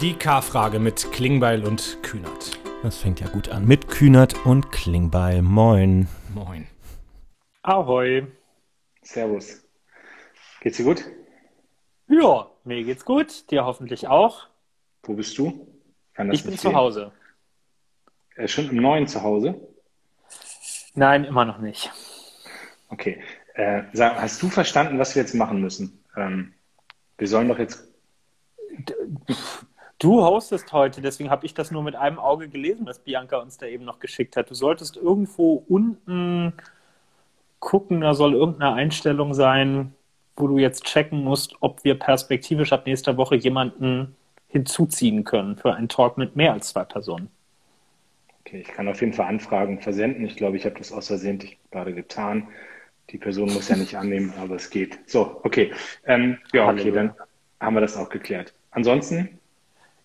Die K-Frage mit Klingbeil und Kühnert. Das fängt ja gut an. Mit Kühnert und Klingbeil. Moin. Moin. Ahoi. Servus. Geht's dir gut? Ja, mir geht's gut. Dir hoffentlich auch. Wo bist du? Ich bin zu Hause. Äh, schon im neuen Zuhause? Nein, immer noch nicht. Okay. Äh, sag, hast du verstanden, was wir jetzt machen müssen? Ähm, wir sollen doch jetzt. Du hostest heute, deswegen habe ich das nur mit einem Auge gelesen, was Bianca uns da eben noch geschickt hat. Du solltest irgendwo unten gucken, da soll irgendeine Einstellung sein, wo du jetzt checken musst, ob wir perspektivisch ab nächster Woche jemanden hinzuziehen können für einen Talk mit mehr als zwei Personen. Okay, ich kann auf jeden Fall Anfragen versenden. Ich glaube, ich habe das aus Versehen gerade getan. Die Person muss ja nicht annehmen, aber es geht. So, okay. Ähm, ja, okay, dann haben wir das auch geklärt. Ansonsten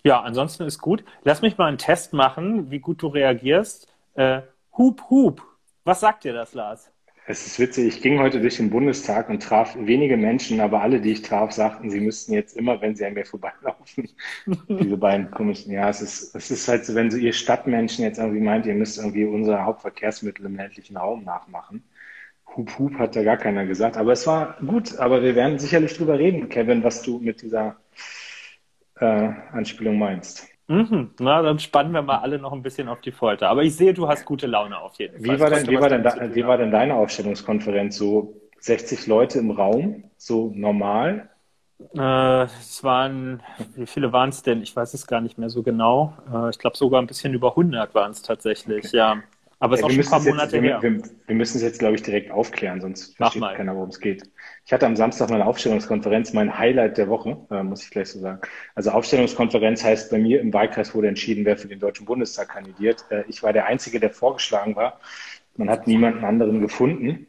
ja, ansonsten ist gut. Lass mich mal einen Test machen, wie gut du reagierst. Äh, hup, hup. Was sagt dir das, Lars? Es ist witzig, ich ging heute durch den Bundestag und traf wenige Menschen, aber alle, die ich traf, sagten, sie müssten jetzt immer, wenn sie an mir vorbeilaufen, diese beiden komischen, ja, es ist, es ist halt so, wenn so ihr Stadtmenschen jetzt irgendwie meint, ihr müsst irgendwie unser Hauptverkehrsmittel im ländlichen Raum nachmachen. Hup, hup, hat da gar keiner gesagt. Aber es war gut, aber wir werden sicherlich drüber reden, Kevin, was du mit dieser äh, Anspielung meinst. Mhm. Na, dann spannen wir mal alle noch ein bisschen auf die Folter. Aber ich sehe, du hast gute Laune auf jeden Fall. Wie war denn, wie war denn, da, wie war denn deine Aufstellungskonferenz? So 60 Leute im Raum, so normal? Äh, es waren, wie viele waren es denn? Ich weiß es gar nicht mehr so genau. Äh, ich glaube sogar ein bisschen über 100 waren es tatsächlich, okay. ja. Aber es ja, ist auch schon ein paar Monate jetzt, her. Wir, wir, müssen es jetzt, glaube ich, direkt aufklären, sonst versteht keiner, worum es geht. Ich hatte am Samstag meine Aufstellungskonferenz, mein Highlight der Woche, äh, muss ich gleich so sagen. Also Aufstellungskonferenz heißt, bei mir im Wahlkreis wurde entschieden, wer für den Deutschen Bundestag kandidiert. Äh, ich war der Einzige, der vorgeschlagen war. Man hat niemanden anderen gefunden.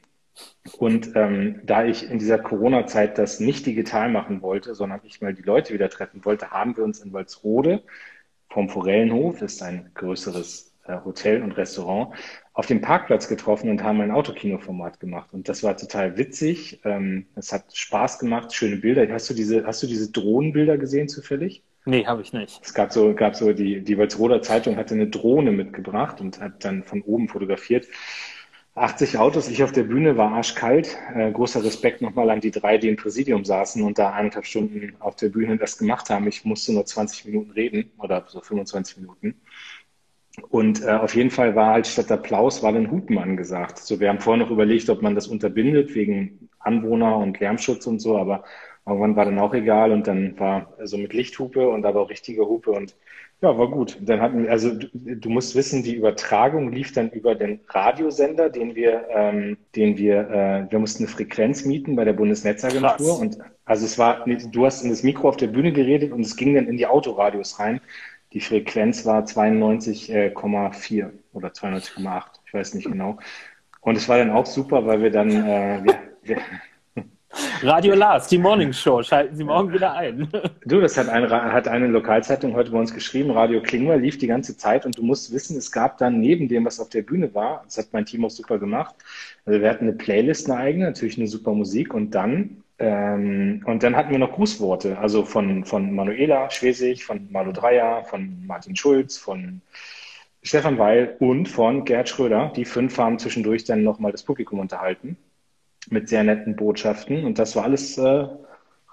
Und ähm, da ich in dieser Corona-Zeit das nicht digital machen wollte, sondern ich mal die Leute wieder treffen wollte, haben wir uns in Walsrode vom Forellenhof, das ist ein größeres Hotel und Restaurant, auf dem Parkplatz getroffen und haben ein Autokinoformat gemacht. Und das war total witzig. Ähm, es hat Spaß gemacht, schöne Bilder. Hast du diese, hast du diese Drohnenbilder gesehen zufällig? Nee, habe ich nicht. Es gab so, gab so die, die Walsroder Zeitung hatte eine Drohne mitgebracht und hat dann von oben fotografiert. 80 Autos, ich auf der Bühne war arschkalt. Äh, großer Respekt nochmal an die drei, die im Präsidium saßen und da eineinhalb Stunden auf der Bühne das gemacht haben. Ich musste nur 20 Minuten reden oder so 25 Minuten. Und äh, auf jeden Fall war halt statt Applaus war dann Hupen angesagt. So, wir haben vorher noch überlegt, ob man das unterbindet wegen Anwohner und Lärmschutz und so, aber irgendwann war dann auch egal und dann war so also mit Lichthupe und aber auch richtige Hupe und ja, war gut. Dann hatten wir, also du, du, musst wissen, die Übertragung lief dann über den Radiosender, den wir, ähm, den wir, äh, wir mussten eine Frequenz mieten bei der Bundesnetzagentur Krass. und also es war, du hast in das Mikro auf der Bühne geredet und es ging dann in die Autoradios rein. Die Frequenz war 92,4 oder 92,8, ich weiß nicht genau. Und es war dann auch super, weil wir dann äh, wir, wir Radio Lars, die Morning Show, schalten Sie morgen wieder ein. Du, das hat eine, hat eine Lokalzeitung heute bei uns geschrieben, Radio Klingler lief die ganze Zeit und du musst wissen, es gab dann neben dem, was auf der Bühne war, das hat mein Team auch super gemacht, also wir hatten eine Playlist, eine eigene, natürlich eine super Musik und dann ähm, und dann hatten wir noch Grußworte, also von, von Manuela Schwesig, von Malu Dreyer, von Martin Schulz, von Stefan Weil und von Gerd Schröder. Die fünf haben zwischendurch dann nochmal das Publikum unterhalten mit sehr netten Botschaften. Und das war alles äh,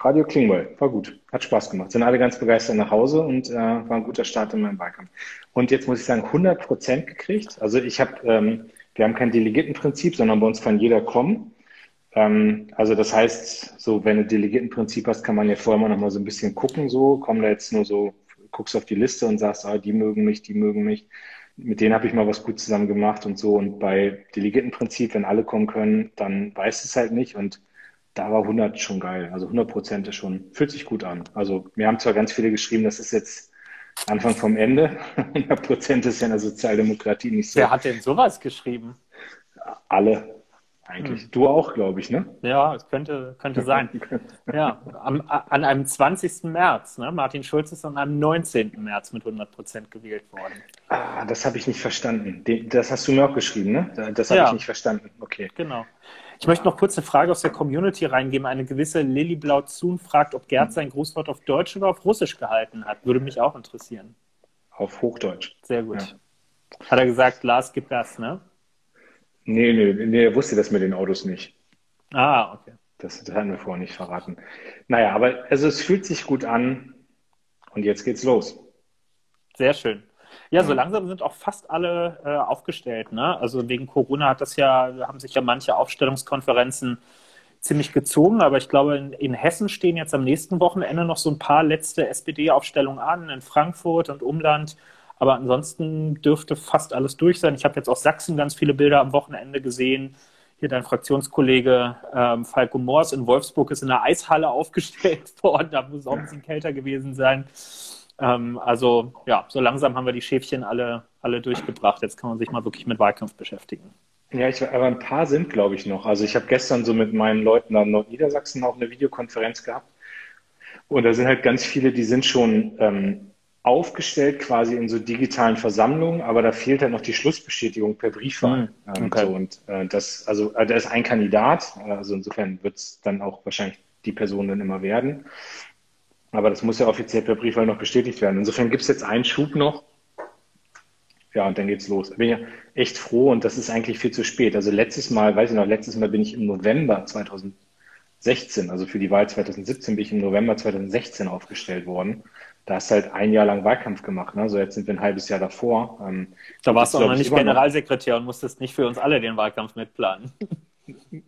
Radio Klingwell. War gut. Hat Spaß gemacht. Sind alle ganz begeistert nach Hause und äh, war ein guter Start in meinem Wahlkampf. Und jetzt muss ich sagen, 100 Prozent gekriegt. Also ich habe, ähm, wir haben kein Delegiertenprinzip, sondern bei uns kann jeder kommen. Ähm, also das heißt, so wenn du Delegiertenprinzip hast, kann man ja vorher mal noch mal so ein bisschen gucken, so kommen da jetzt nur so, guckst auf die Liste und sagst, ah, die mögen mich, die mögen mich. Mit denen habe ich mal was gut zusammen gemacht und so. Und bei Delegiertenprinzip, wenn alle kommen können, dann weiß es halt nicht. Und da war 100 schon geil. Also 100 Prozent ist schon, fühlt sich gut an. Also mir haben zwar ganz viele geschrieben, das ist jetzt Anfang vom Ende. 100 Prozent ist ja in der Sozialdemokratie nicht so. Wer hat denn sowas geschrieben? Alle. Eigentlich. Hm. Du auch, glaube ich, ne? Ja, es könnte, könnte sein. ja, am, an einem 20. März. Ne? Martin Schulz ist an einem 19. März mit 100 Prozent gewählt worden. Ah, das habe ich nicht verstanden. Das hast du mir auch geschrieben, ne? Das habe ja. ich nicht verstanden. Okay. Genau. Ich möchte noch kurz eine Frage aus der Community reingeben. Eine gewisse Lilly Blauzun fragt, ob Gerd sein Grußwort auf Deutsch oder auf Russisch gehalten hat. Würde mich auch interessieren. Auf Hochdeutsch. Sehr gut. Ja. Hat er gesagt, Lars, gib Gas, ne? Nee, nee, nee, er wusste das mit den Autos nicht. Ah, okay. Das, das hatten wir vorher nicht verraten. Naja, aber also es fühlt sich gut an und jetzt geht's los. Sehr schön. Ja, so langsam sind auch fast alle äh, aufgestellt. Ne? Also wegen Corona hat das ja, haben sich ja manche Aufstellungskonferenzen ziemlich gezogen, aber ich glaube, in, in, Hessen stehen jetzt am nächsten Wochenende noch so ein paar letzte SPD-Aufstellungen an, in Frankfurt und Umland. Aber ansonsten dürfte fast alles durch sein. Ich habe jetzt aus Sachsen ganz viele Bilder am Wochenende gesehen. Hier dein Fraktionskollege ähm, Falco Moors in Wolfsburg ist in der Eishalle aufgestellt worden. Da muss auch ein bisschen kälter gewesen sein. Ähm, also ja, so langsam haben wir die Schäfchen alle, alle durchgebracht. Jetzt kann man sich mal wirklich mit Wahlkampf beschäftigen. Ja, ich, aber ein paar sind, glaube ich, noch. Also ich habe gestern so mit meinen Leuten in Nordniedersachsen auch eine Videokonferenz gehabt. Und da sind halt ganz viele, die sind schon ähm, aufgestellt quasi in so digitalen Versammlungen, aber da fehlt halt noch die Schlussbestätigung per Briefwahl. Mhm. Okay. So, und äh, das, also äh, da ist ein Kandidat, also insofern wird es dann auch wahrscheinlich die Person dann immer werden. Aber das muss ja offiziell per Briefwahl noch bestätigt werden. Insofern gibt es jetzt einen Schub noch. Ja, und dann geht's los. Bin ja echt froh und das ist eigentlich viel zu spät. Also letztes Mal, weiß ich noch, letztes Mal bin ich im November 2016, also für die Wahl 2017 bin ich im November 2016 aufgestellt worden. Da hast du halt ein Jahr lang Wahlkampf gemacht. Ne? So jetzt sind wir ein halbes Jahr davor. Ähm, da warst du auch noch nicht Generalsekretär und musstest nicht für uns alle den Wahlkampf mitplanen.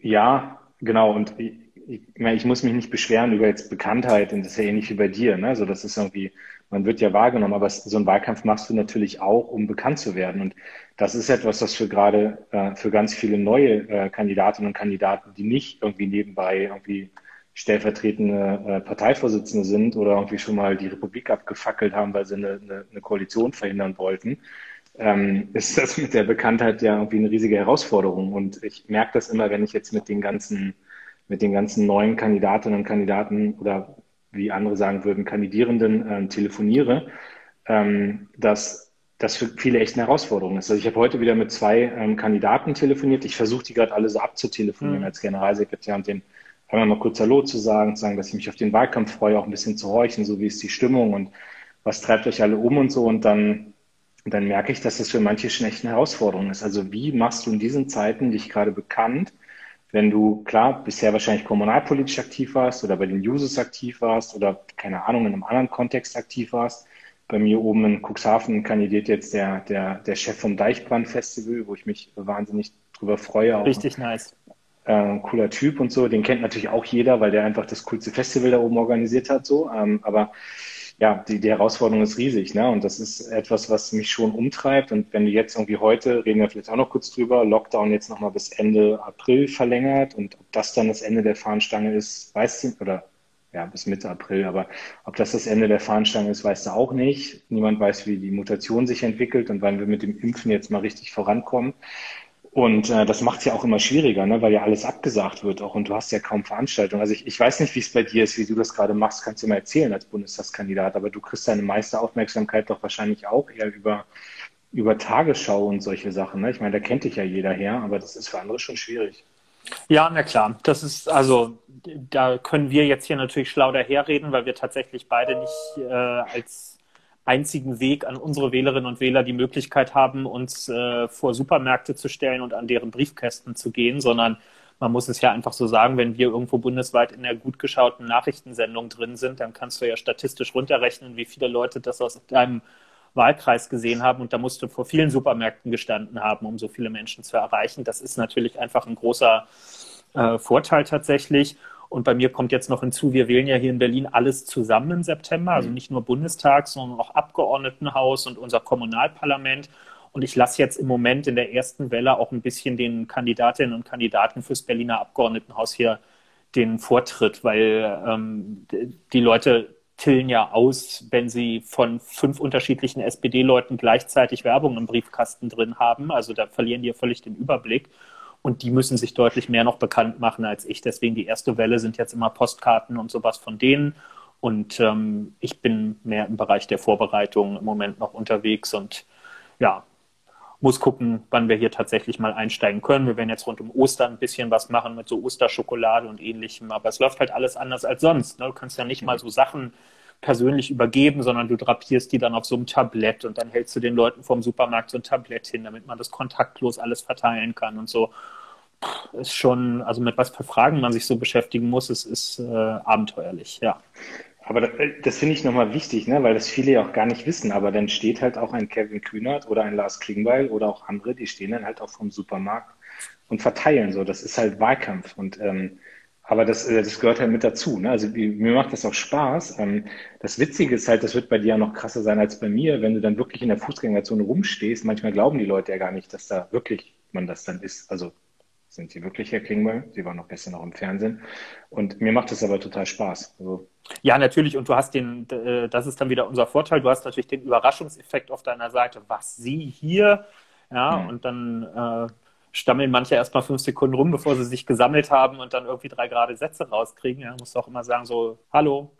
Ja, genau. Und ich, ich muss mich nicht beschweren über jetzt Bekanntheit und das ist ja ähnlich wie bei dir. Ne? Also das ist irgendwie, man wird ja wahrgenommen, aber so einen Wahlkampf machst du natürlich auch, um bekannt zu werden. Und das ist etwas, was für gerade äh, für ganz viele neue äh, Kandidatinnen und Kandidaten, die nicht irgendwie nebenbei irgendwie stellvertretende äh, Parteivorsitzende sind oder irgendwie schon mal die Republik abgefackelt haben, weil sie eine, eine, eine Koalition verhindern wollten, ähm, ist das mit der Bekanntheit ja irgendwie eine riesige Herausforderung. Und ich merke das immer, wenn ich jetzt mit den ganzen mit den ganzen neuen Kandidatinnen und Kandidaten oder wie andere sagen würden, Kandidierenden äh, telefoniere, ähm, dass das für viele echt eine Herausforderung ist. Also ich habe heute wieder mit zwei ähm, Kandidaten telefoniert. Ich versuche die gerade alle so abzutelefonieren mhm. als Generalsekretär und den einmal mal kurz Hallo zu sagen, zu sagen, dass ich mich auf den Wahlkampf freue, auch ein bisschen zu horchen, so wie ist die Stimmung und was treibt euch alle um und so. Und dann, dann merke ich, dass das für manche schon echt Herausforderung ist. Also wie machst du in diesen Zeiten dich gerade bekannt, wenn du, klar, bisher wahrscheinlich kommunalpolitisch aktiv warst oder bei den Users aktiv warst oder, keine Ahnung, in einem anderen Kontext aktiv warst. Bei mir oben in Cuxhaven kandidiert jetzt der, der, der Chef vom Deichbrand-Festival, wo ich mich wahnsinnig drüber freue. Richtig nice. Äh, cooler Typ und so. Den kennt natürlich auch jeder, weil der einfach das coolste Festival da oben organisiert hat. So. Ähm, aber ja, die, die Herausforderung ist riesig, ne? Und das ist etwas, was mich schon umtreibt. Und wenn du jetzt irgendwie heute, reden wir vielleicht auch noch kurz drüber, Lockdown jetzt nochmal bis Ende April verlängert und ob das dann das Ende der Fahnenstange ist, weißt du, oder ja, bis Mitte April, aber ob das das Ende der Fahnenstange ist, weißt du auch nicht. Niemand weiß, wie die Mutation sich entwickelt und wann wir mit dem Impfen jetzt mal richtig vorankommen. Und äh, das macht es ja auch immer schwieriger, ne? weil ja alles abgesagt wird auch und du hast ja kaum Veranstaltungen. Also ich, ich weiß nicht, wie es bei dir ist, wie du das gerade machst, kannst du mal erzählen als Bundestagskandidat, aber du kriegst deine meiste Aufmerksamkeit doch wahrscheinlich auch eher über, über Tagesschau und solche Sachen. Ne? Ich meine, da kennt dich ja jeder her, aber das ist für andere schon schwierig. Ja, na klar. Das ist also, da können wir jetzt hier natürlich schlau daherreden, weil wir tatsächlich beide nicht äh, als einzigen Weg an unsere Wählerinnen und Wähler die Möglichkeit haben, uns äh, vor Supermärkte zu stellen und an deren Briefkästen zu gehen, sondern man muss es ja einfach so sagen, wenn wir irgendwo bundesweit in der gut geschauten Nachrichtensendung drin sind, dann kannst du ja statistisch runterrechnen, wie viele Leute das aus deinem Wahlkreis gesehen haben und da musst du vor vielen Supermärkten gestanden haben, um so viele Menschen zu erreichen. Das ist natürlich einfach ein großer äh, Vorteil tatsächlich. Und bei mir kommt jetzt noch hinzu, wir wählen ja hier in Berlin alles zusammen im September, also mhm. nicht nur Bundestag, sondern auch Abgeordnetenhaus und unser Kommunalparlament. Und ich lasse jetzt im Moment in der ersten Welle auch ein bisschen den Kandidatinnen und Kandidaten fürs Berliner Abgeordnetenhaus hier den Vortritt, weil ähm, die Leute tillen ja aus, wenn sie von fünf unterschiedlichen SPD-Leuten gleichzeitig Werbung im Briefkasten drin haben. Also da verlieren die ja völlig den Überblick. Und die müssen sich deutlich mehr noch bekannt machen als ich. Deswegen die erste Welle sind jetzt immer Postkarten und sowas von denen. Und ähm, ich bin mehr im Bereich der Vorbereitung im Moment noch unterwegs und ja, muss gucken, wann wir hier tatsächlich mal einsteigen können. Wir werden jetzt rund um Ostern ein bisschen was machen mit so Osterschokolade und ähnlichem, aber es läuft halt alles anders als sonst. Ne? Du kannst ja nicht mal so Sachen persönlich übergeben, sondern du drapierst die dann auf so einem Tablett und dann hältst du den Leuten vom Supermarkt so ein Tablett hin, damit man das kontaktlos alles verteilen kann und so. Ist schon, also mit was für Fragen man sich so beschäftigen muss, es ist äh, abenteuerlich, ja. Aber das, das finde ich nochmal wichtig, ne? weil das viele ja auch gar nicht wissen. Aber dann steht halt auch ein Kevin Kühnert oder ein Lars Klingbeil oder auch andere, die stehen dann halt auch vom Supermarkt und verteilen so. Das ist halt Wahlkampf. Und ähm, aber das, äh, das gehört halt mit dazu. Ne? Also mir macht das auch Spaß. Ähm, das Witzige ist halt, das wird bei dir ja noch krasser sein als bei mir, wenn du dann wirklich in der Fußgängerzone rumstehst. Manchmal glauben die Leute ja gar nicht, dass da wirklich man das dann ist. Also sind sie wirklich Herr Klingbeil? Sie waren noch gestern noch im Fernsehen. Und mir macht das aber total Spaß. Also, ja, natürlich. Und du hast den, äh, das ist dann wieder unser Vorteil. Du hast natürlich den Überraschungseffekt auf deiner Seite. Was sie hier? Ja, mhm. und dann äh, stammeln manche erstmal fünf Sekunden rum, bevor sie sich gesammelt haben und dann irgendwie drei gerade Sätze rauskriegen. Ja, musst du auch immer sagen, so, hallo,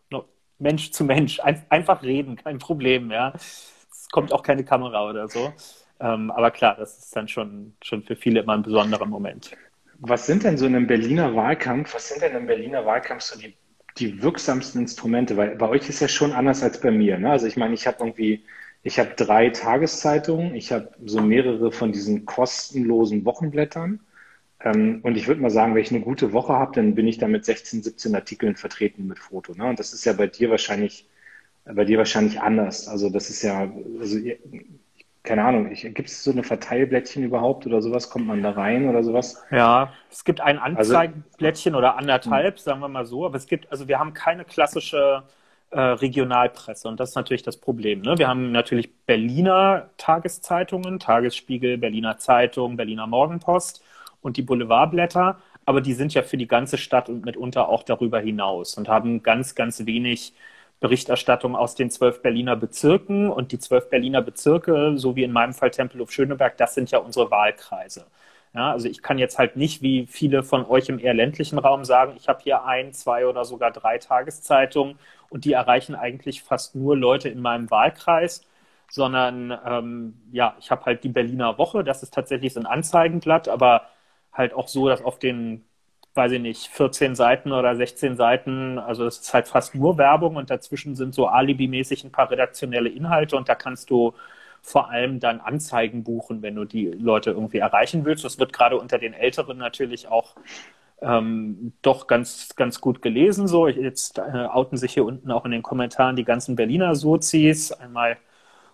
Mensch zu Mensch, ein, einfach reden, kein Problem, ja. Es kommt auch keine Kamera oder so. Ähm, aber klar, das ist dann schon, schon für viele immer ein besonderer Moment. Was sind denn so in einem Berliner Wahlkampf, was sind denn im Berliner Wahlkampf so die, die wirksamsten Instrumente? Weil bei euch ist ja schon anders als bei mir. Ne? Also ich meine, ich habe irgendwie, ich habe drei Tageszeitungen, ich habe so mehrere von diesen kostenlosen Wochenblättern. Ähm, und ich würde mal sagen, wenn ich eine gute Woche habe, dann bin ich da mit 16, 17 Artikeln vertreten mit Foto. Ne? Und das ist ja bei dir wahrscheinlich, bei dir wahrscheinlich anders. Also das ist ja, also keine Ahnung, gibt es so eine Verteilblättchen überhaupt oder sowas? Kommt man da rein oder sowas? Ja, es gibt ein also Anzeigenblättchen also, oder anderthalb, sagen wir mal so, aber es gibt, also wir haben keine klassische äh, Regionalpresse und das ist natürlich das Problem. Ne? Wir haben natürlich Berliner Tageszeitungen, Tagesspiegel, Berliner Zeitung, Berliner Morgenpost und die Boulevardblätter, aber die sind ja für die ganze Stadt und mitunter auch darüber hinaus und haben ganz, ganz wenig Berichterstattung aus den zwölf Berliner Bezirken. Und die zwölf Berliner Bezirke, so wie in meinem Fall Tempelhof Schöneberg, das sind ja unsere Wahlkreise. Ja, also ich kann jetzt halt nicht, wie viele von euch im eher ländlichen Raum sagen, ich habe hier ein, zwei oder sogar drei Tageszeitungen und die erreichen eigentlich fast nur Leute in meinem Wahlkreis, sondern ähm, ja, ich habe halt die Berliner Woche, das ist tatsächlich so ein Anzeigenblatt, aber halt auch so, dass auf den weiß ich nicht, 14 Seiten oder 16 Seiten. Also es ist halt fast nur Werbung und dazwischen sind so alibimäßig ein paar redaktionelle Inhalte und da kannst du vor allem dann Anzeigen buchen, wenn du die Leute irgendwie erreichen willst. Das wird gerade unter den Älteren natürlich auch ähm, doch ganz, ganz gut gelesen. So, jetzt äh, outen sich hier unten auch in den Kommentaren die ganzen Berliner Sozis. Einmal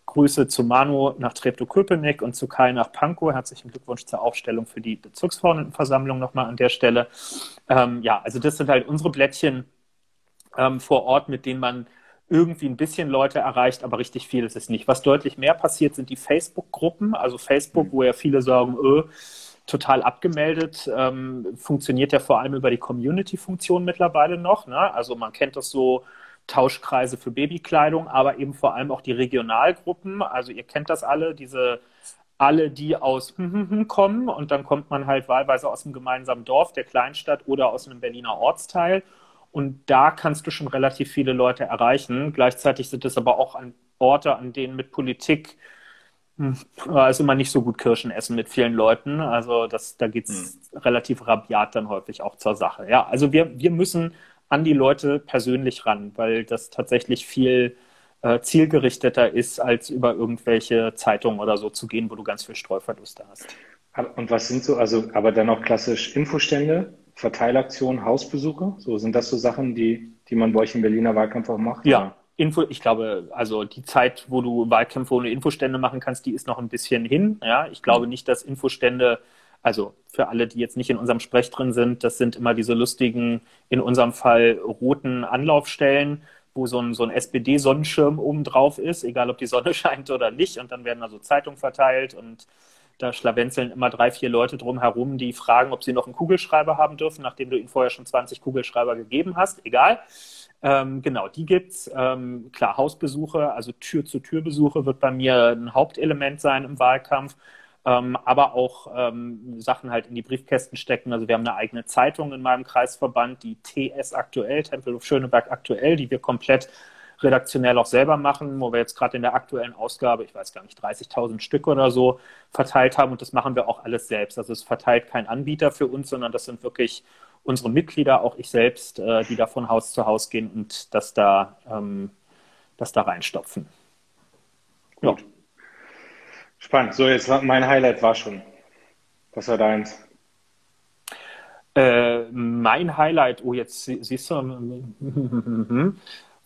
Grüße zu Manu nach Treptow-Köpenick und zu Kai nach Pankow. Herzlichen Glückwunsch zur Aufstellung für die Bezirksverordnetenversammlung nochmal an der Stelle. Ähm, ja, also das sind halt unsere Blättchen ähm, vor Ort, mit denen man irgendwie ein bisschen Leute erreicht, aber richtig viel ist es nicht. Was deutlich mehr passiert, sind die Facebook-Gruppen. Also Facebook, wo ja viele sagen, öh, total abgemeldet, ähm, funktioniert ja vor allem über die Community-Funktion mittlerweile noch. Ne? Also man kennt das so, Tauschkreise für Babykleidung, aber eben vor allem auch die Regionalgruppen. Also ihr kennt das alle, diese alle, die aus kommen und dann kommt man halt wahlweise aus einem gemeinsamen Dorf, der Kleinstadt oder aus einem Berliner Ortsteil. Und da kannst du schon relativ viele Leute erreichen. Gleichzeitig sind es aber auch an Orte, an denen mit Politik hm, ist immer nicht so gut Kirschen essen mit vielen Leuten. Also das, da geht es hm. relativ rabiat dann häufig auch zur Sache. Ja, also wir, wir müssen an die Leute persönlich ran, weil das tatsächlich viel äh, zielgerichteter ist, als über irgendwelche Zeitungen oder so zu gehen, wo du ganz viel Streuverluste hast. Und was sind so, also aber dann auch klassisch Infostände, Verteilaktionen, Hausbesuche? So sind das so Sachen, die, die man bei euch im Berliner Wahlkampf auch macht? Ja, Info, ich glaube, also die Zeit, wo du Wahlkämpfe ohne Infostände machen kannst, die ist noch ein bisschen hin. Ja, ich glaube nicht, dass Infostände also für alle, die jetzt nicht in unserem Sprech drin sind, das sind immer diese lustigen, in unserem Fall roten Anlaufstellen, wo so ein, so ein SPD-Sonnenschirm oben drauf ist, egal ob die Sonne scheint oder nicht. Und dann werden also Zeitungen verteilt und da schlawenzeln immer drei, vier Leute drum herum, die fragen, ob sie noch einen Kugelschreiber haben dürfen, nachdem du ihnen vorher schon 20 Kugelschreiber gegeben hast. Egal. Ähm, genau, die gibt's. Ähm, klar, Hausbesuche, also Tür-zu-Tür-Besuche wird bei mir ein Hauptelement sein im Wahlkampf ähm, aber auch ähm, Sachen halt in die Briefkästen stecken. Also wir haben eine eigene Zeitung in meinem Kreisverband, die TS aktuell, Tempelhof Schöneberg aktuell, die wir komplett redaktionell auch selber machen, wo wir jetzt gerade in der aktuellen Ausgabe, ich weiß gar nicht, 30.000 Stück oder so verteilt haben und das machen wir auch alles selbst. Also es verteilt kein Anbieter für uns, sondern das sind wirklich unsere Mitglieder, auch ich selbst, äh, die da von Haus zu Haus gehen und das da, ähm, das da reinstopfen. Gut. Ja. Spannend. So, jetzt mein Highlight war schon. Was war deins? Äh, mein Highlight, oh, jetzt siehst du,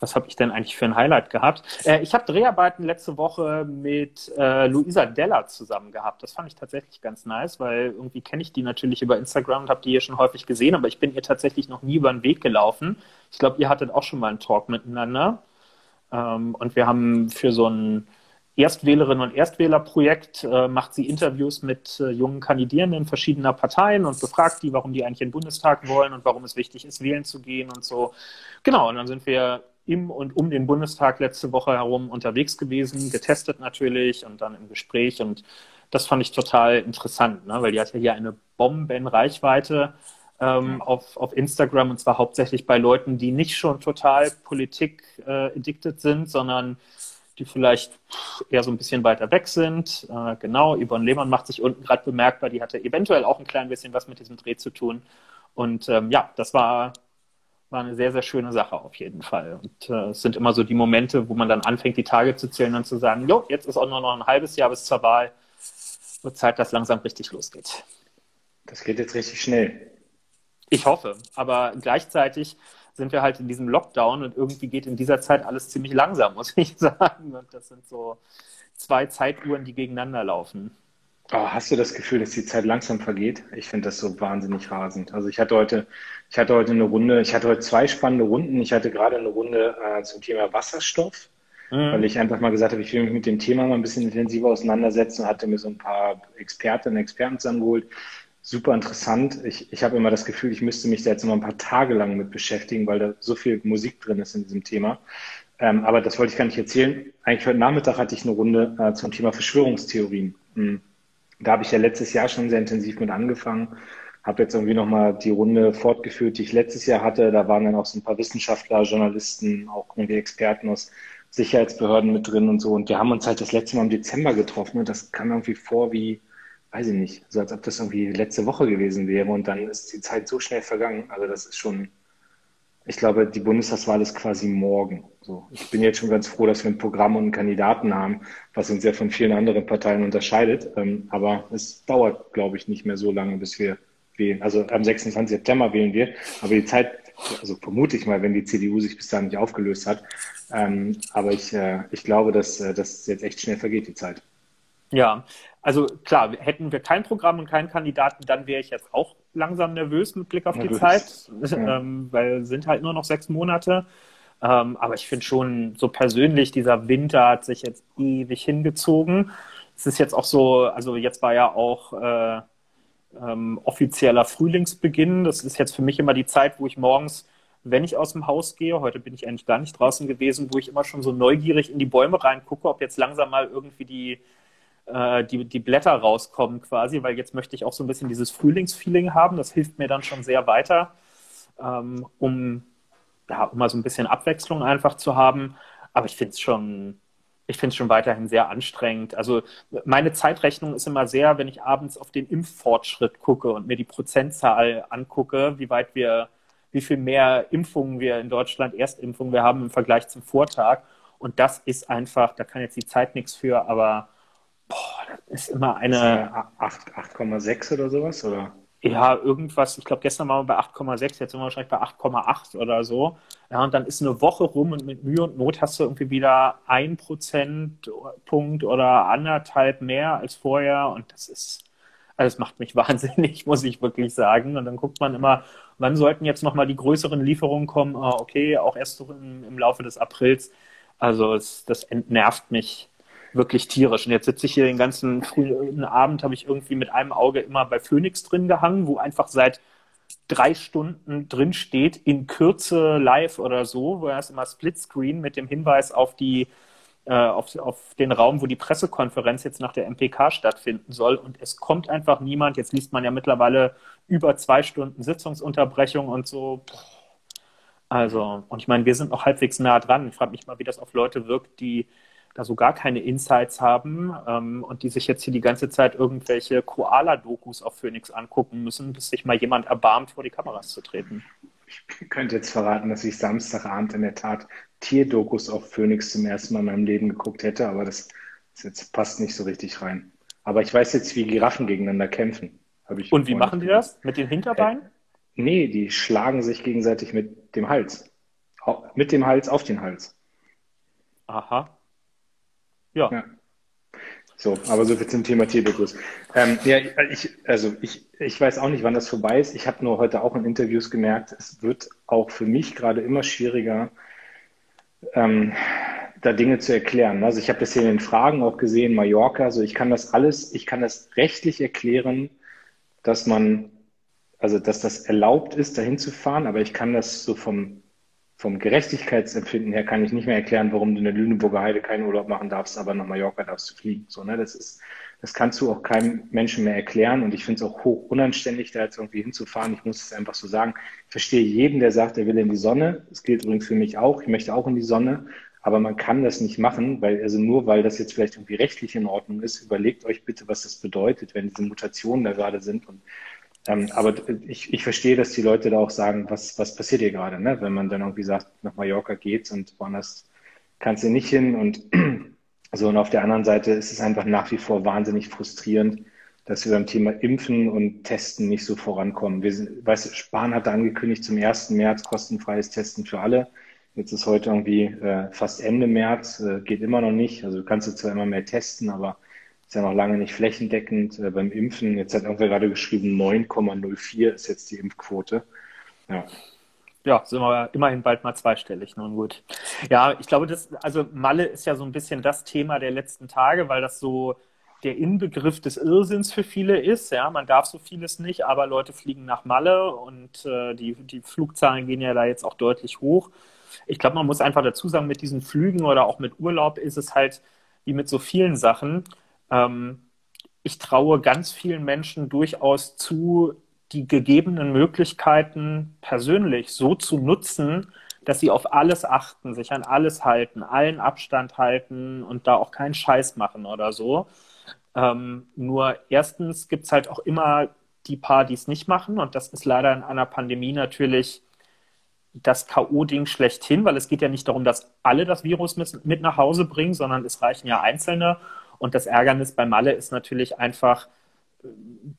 was habe ich denn eigentlich für ein Highlight gehabt? Äh, ich habe Dreharbeiten letzte Woche mit äh, Luisa Della zusammen gehabt. Das fand ich tatsächlich ganz nice, weil irgendwie kenne ich die natürlich über Instagram und habe die hier schon häufig gesehen, aber ich bin ihr tatsächlich noch nie über den Weg gelaufen. Ich glaube, ihr hattet auch schon mal einen Talk miteinander. Ähm, und wir haben für so ein Erstwählerinnen und Erstwählerprojekt äh, macht sie Interviews mit äh, jungen Kandidierenden verschiedener Parteien und befragt die, warum die eigentlich in den Bundestag wollen und warum es wichtig ist, wählen zu gehen und so. Genau, und dann sind wir im und um den Bundestag letzte Woche herum unterwegs gewesen, getestet natürlich und dann im Gespräch und das fand ich total interessant, ne? weil die hat ja hier eine Bombenreichweite ähm, auf, auf Instagram und zwar hauptsächlich bei Leuten, die nicht schon total Politik äh, addicted sind, sondern die vielleicht eher so ein bisschen weiter weg sind. Äh, genau, Yvonne Lehmann macht sich unten gerade bemerkbar, die hatte eventuell auch ein klein bisschen was mit diesem Dreh zu tun. Und ähm, ja, das war, war eine sehr, sehr schöne Sache auf jeden Fall. Und äh, es sind immer so die Momente, wo man dann anfängt, die Tage zu zählen und zu sagen, jo, jetzt ist auch nur noch ein halbes Jahr bis zur Wahl. Wird Zeit, dass langsam richtig losgeht. Das geht jetzt richtig schnell. Ich hoffe, aber gleichzeitig sind wir halt in diesem Lockdown und irgendwie geht in dieser Zeit alles ziemlich langsam, muss ich sagen. Und das sind so zwei Zeituhren, die gegeneinander laufen. Oh, hast du das Gefühl, dass die Zeit langsam vergeht? Ich finde das so wahnsinnig rasend. Also ich hatte heute, ich hatte heute eine Runde, ich hatte heute zwei spannende Runden. Ich hatte gerade eine Runde äh, zum Thema Wasserstoff, mhm. weil ich einfach mal gesagt habe, ich will mich mit dem Thema mal ein bisschen intensiver auseinandersetzen und hatte mir so ein paar Expertinnen und Experten zusammengeholt, super interessant. Ich, ich habe immer das Gefühl, ich müsste mich da jetzt noch ein paar Tage lang mit beschäftigen, weil da so viel Musik drin ist in diesem Thema. Ähm, aber das wollte ich gar nicht erzählen. Eigentlich heute Nachmittag hatte ich eine Runde äh, zum Thema Verschwörungstheorien. Mhm. Da habe ich ja letztes Jahr schon sehr intensiv mit angefangen. Habe jetzt irgendwie nochmal die Runde fortgeführt, die ich letztes Jahr hatte. Da waren dann auch so ein paar Wissenschaftler, Journalisten, auch irgendwie Experten aus Sicherheitsbehörden mit drin und so. Und wir haben uns halt das letzte Mal im Dezember getroffen und das kam irgendwie vor wie weiß ich nicht, so als ob das irgendwie letzte Woche gewesen wäre und dann ist die Zeit so schnell vergangen. Also das ist schon, ich glaube, die Bundestagswahl ist quasi morgen. So, ich bin jetzt schon ganz froh, dass wir ein Programm und einen Kandidaten haben, was uns ja von vielen anderen Parteien unterscheidet. Ähm, aber es dauert, glaube ich, nicht mehr so lange, bis wir wählen. Also am 26. September wählen wir. Aber die Zeit, also vermute ich mal, wenn die CDU sich bis dahin nicht aufgelöst hat. Ähm, aber ich, äh, ich glaube, dass äh, das jetzt echt schnell vergeht, die Zeit. Ja, also klar, hätten wir kein Programm und keinen Kandidaten, dann wäre ich jetzt auch langsam nervös mit Blick auf nervös. die Zeit, ja. ähm, weil sind halt nur noch sechs Monate. Ähm, aber ich finde schon so persönlich, dieser Winter hat sich jetzt ewig hingezogen. Es ist jetzt auch so, also jetzt war ja auch äh, ähm, offizieller Frühlingsbeginn. Das ist jetzt für mich immer die Zeit, wo ich morgens, wenn ich aus dem Haus gehe, heute bin ich eigentlich gar nicht draußen gewesen, wo ich immer schon so neugierig in die Bäume reingucke, ob jetzt langsam mal irgendwie die äh, die, die Blätter rauskommen quasi, weil jetzt möchte ich auch so ein bisschen dieses Frühlingsfeeling haben. Das hilft mir dann schon sehr weiter, ähm, um, ja, um mal so ein bisschen Abwechslung einfach zu haben. Aber ich finde es schon, ich finde es schon weiterhin sehr anstrengend. Also meine Zeitrechnung ist immer sehr, wenn ich abends auf den Impffortschritt gucke und mir die Prozentzahl angucke, wie weit wir, wie viel mehr Impfungen wir in Deutschland, Erstimpfungen wir haben im Vergleich zum Vortag. Und das ist einfach, da kann jetzt die Zeit nichts für, aber Boah, das ist immer eine. 8,6 oder sowas, oder? Ja, irgendwas. Ich glaube, gestern waren wir bei 8,6, jetzt sind wir wahrscheinlich bei 8,8 oder so. Ja, und dann ist eine Woche rum und mit Mühe und Not hast du irgendwie wieder ein Prozentpunkt oder anderthalb mehr als vorher. Und das ist, also das macht mich wahnsinnig, muss ich wirklich sagen. Und dann guckt man immer, wann sollten jetzt nochmal die größeren Lieferungen kommen? Ah, okay, auch erst im, im Laufe des Aprils. Also es, das entnervt mich wirklich tierisch. Und jetzt sitze ich hier den ganzen frühen Abend, habe ich irgendwie mit einem Auge immer bei Phoenix drin gehangen, wo einfach seit drei Stunden drin steht, in Kürze live oder so, wo er ist immer Splitscreen mit dem Hinweis auf die äh, auf, auf den Raum, wo die Pressekonferenz jetzt nach der MPK stattfinden soll. Und es kommt einfach niemand. Jetzt liest man ja mittlerweile über zwei Stunden Sitzungsunterbrechung und so. Also, und ich meine, wir sind noch halbwegs nah dran. Ich frage mich mal, wie das auf Leute wirkt, die da so gar keine Insights haben ähm, und die sich jetzt hier die ganze Zeit irgendwelche Koala-Dokus auf Phoenix angucken müssen, bis sich mal jemand erbarmt, vor die Kameras zu treten. Ich könnte jetzt verraten, dass ich Samstagabend in der Tat Tierdokus auf Phoenix zum ersten Mal in meinem Leben geguckt hätte, aber das, das jetzt passt nicht so richtig rein. Aber ich weiß jetzt, wie Giraffen gegeneinander kämpfen. und wie machen die das? Mit den Hinterbeinen? Äh, nee, die schlagen sich gegenseitig mit dem Hals. Mit dem Hals auf den Hals. Aha. Ja. ja. So, aber so viel zum Thema Tierdokus. Ähm, ja, ich, also ich, ich weiß auch nicht, wann das vorbei ist. Ich habe nur heute auch in Interviews gemerkt, es wird auch für mich gerade immer schwieriger, ähm, da Dinge zu erklären. Also ich habe das hier in den Fragen auch gesehen, Mallorca, also ich kann das alles, ich kann das rechtlich erklären, dass man, also dass das erlaubt ist, dahin zu fahren, aber ich kann das so vom vom Gerechtigkeitsempfinden her kann ich nicht mehr erklären, warum du in der Lüneburger Heide keinen Urlaub machen darfst, aber nach Mallorca darfst du fliegen. So, ne? Das ist, das kannst du auch keinem Menschen mehr erklären und ich finde es auch hoch unanständig, da jetzt irgendwie hinzufahren. Ich muss es einfach so sagen. Ich verstehe jeden, der sagt, er will in die Sonne. Das gilt übrigens für mich auch. Ich möchte auch in die Sonne. Aber man kann das nicht machen, weil, also nur weil das jetzt vielleicht irgendwie rechtlich in Ordnung ist, überlegt euch bitte, was das bedeutet, wenn diese Mutationen da gerade sind und ähm, aber ich, ich verstehe, dass die Leute da auch sagen, was, was passiert hier gerade, ne? wenn man dann irgendwie sagt, nach Mallorca geht's und woanders kannst du nicht hin. Und so, und auf der anderen Seite ist es einfach nach wie vor wahnsinnig frustrierend, dass wir beim Thema Impfen und Testen nicht so vorankommen. Wir sind, weißt Spahn hatte angekündigt, zum 1. März kostenfreies Testen für alle. Jetzt ist heute irgendwie äh, fast Ende März, äh, geht immer noch nicht. Also du kannst du zwar immer mehr testen, aber ist ja noch lange nicht flächendeckend äh, beim Impfen. Jetzt hat irgendwer gerade geschrieben, 9,04 ist jetzt die Impfquote. Ja. Ja, sind wir immerhin bald mal zweistellig, nun gut. Ja, ich glaube, das, also Malle ist ja so ein bisschen das Thema der letzten Tage, weil das so der Inbegriff des Irrsinns für viele ist. Ja, man darf so vieles nicht, aber Leute fliegen nach Malle und äh, die, die Flugzahlen gehen ja da jetzt auch deutlich hoch. Ich glaube, man muss einfach dazu sagen, mit diesen Flügen oder auch mit Urlaub ist es halt wie mit so vielen Sachen. Ähm, ich traue ganz vielen Menschen durchaus zu, die gegebenen Möglichkeiten persönlich so zu nutzen, dass sie auf alles achten, sich an alles halten, allen Abstand halten und da auch keinen Scheiß machen oder so. Ähm, nur erstens gibt es halt auch immer die paar, die es nicht machen und das ist leider in einer Pandemie natürlich das K.O.-Ding schlechthin, weil es geht ja nicht darum, dass alle das Virus mit, mit nach Hause bringen, sondern es reichen ja Einzelne und das Ärgernis bei Malle ist natürlich einfach,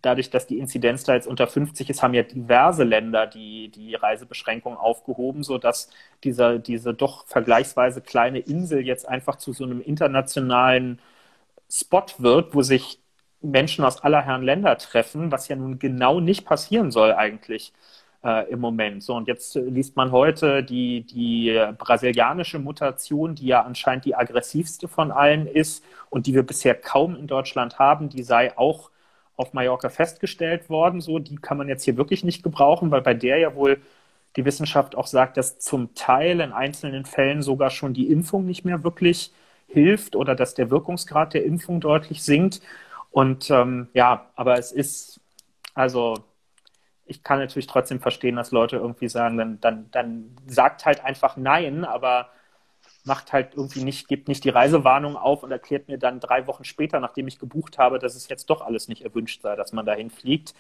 dadurch, dass die Inzidenz da jetzt unter 50 ist, haben ja diverse Länder die, die Reisebeschränkungen aufgehoben, sodass dieser, diese doch vergleichsweise kleine Insel jetzt einfach zu so einem internationalen Spot wird, wo sich Menschen aus aller Herren Länder treffen, was ja nun genau nicht passieren soll eigentlich äh, im Moment. So, und jetzt äh, liest man heute die, die brasilianische Mutation, die ja anscheinend die aggressivste von allen ist und die wir bisher kaum in Deutschland haben, die sei auch auf Mallorca festgestellt worden. So, die kann man jetzt hier wirklich nicht gebrauchen, weil bei der ja wohl die Wissenschaft auch sagt, dass zum Teil in einzelnen Fällen sogar schon die Impfung nicht mehr wirklich hilft oder dass der Wirkungsgrad der Impfung deutlich sinkt. Und ähm, ja, aber es ist, also ich kann natürlich trotzdem verstehen, dass Leute irgendwie sagen, dann, dann, dann sagt halt einfach Nein, aber macht halt irgendwie nicht, gibt nicht die Reisewarnung auf und erklärt mir dann drei Wochen später, nachdem ich gebucht habe, dass es jetzt doch alles nicht erwünscht sei, dass man dahin fliegt.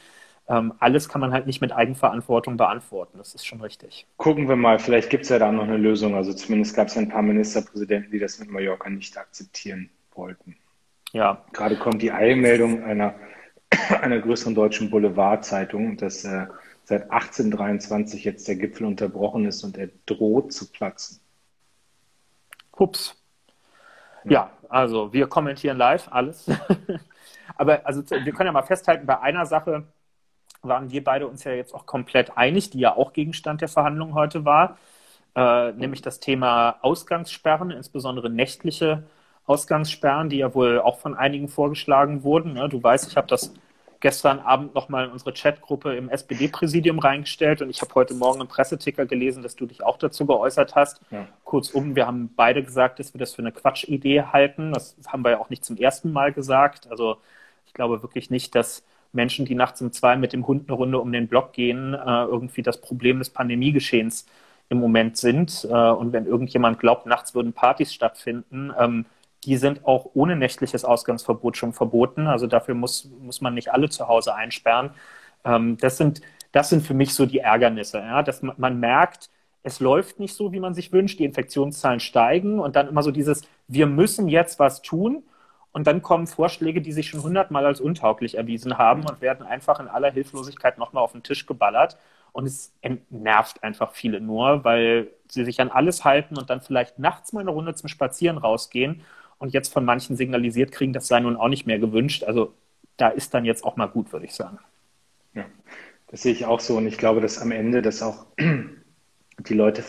Ähm, alles kann man halt nicht mit Eigenverantwortung beantworten. Das ist schon richtig. Gucken wir mal, vielleicht gibt es ja da noch eine Lösung. Also zumindest gab es ein paar Ministerpräsidenten, die das mit Mallorca nicht akzeptieren wollten. Ja. Gerade kommt die Eilmeldung einer einer größeren deutschen Boulevardzeitung, dass äh, seit 1823 jetzt der Gipfel unterbrochen ist und er droht zu platzen. Ups. Ja, also wir kommentieren live alles. Aber also wir können ja mal festhalten, bei einer Sache waren wir beide uns ja jetzt auch komplett einig, die ja auch Gegenstand der Verhandlungen heute war, äh, nämlich das Thema Ausgangssperren, insbesondere nächtliche Ausgangssperren, die ja wohl auch von einigen vorgeschlagen wurden. Ne? Du weißt, ich habe das gestern Abend nochmal in unsere Chatgruppe im SPD-Präsidium reingestellt und ich habe heute Morgen im Presseticker gelesen, dass du dich auch dazu geäußert hast. Ja. Kurzum, wir haben beide gesagt, dass wir das für eine Quatschidee halten. Das haben wir ja auch nicht zum ersten Mal gesagt. Also ich glaube wirklich nicht, dass Menschen, die nachts um zwei mit dem Hund eine Runde um den Block gehen, äh, irgendwie das Problem des Pandemiegeschehens im Moment sind. Äh, und wenn irgendjemand glaubt, nachts würden Partys stattfinden, ähm, die sind auch ohne nächtliches Ausgangsverbot schon verboten. Also dafür muss, muss man nicht alle zu Hause einsperren. Ähm, das, sind, das sind für mich so die Ärgernisse, ja? dass man, man merkt, es läuft nicht so, wie man sich wünscht, die Infektionszahlen steigen und dann immer so dieses, wir müssen jetzt was tun. Und dann kommen Vorschläge, die sich schon hundertmal als untauglich erwiesen haben und werden einfach in aller Hilflosigkeit nochmal auf den Tisch geballert. Und es nervt einfach viele nur, weil sie sich an alles halten und dann vielleicht nachts mal eine Runde zum Spazieren rausgehen und jetzt von manchen signalisiert kriegen, das sei nun auch nicht mehr gewünscht. Also da ist dann jetzt auch mal gut, würde ich sagen. Ja, das sehe ich auch so und ich glaube, dass am Ende das auch die Leute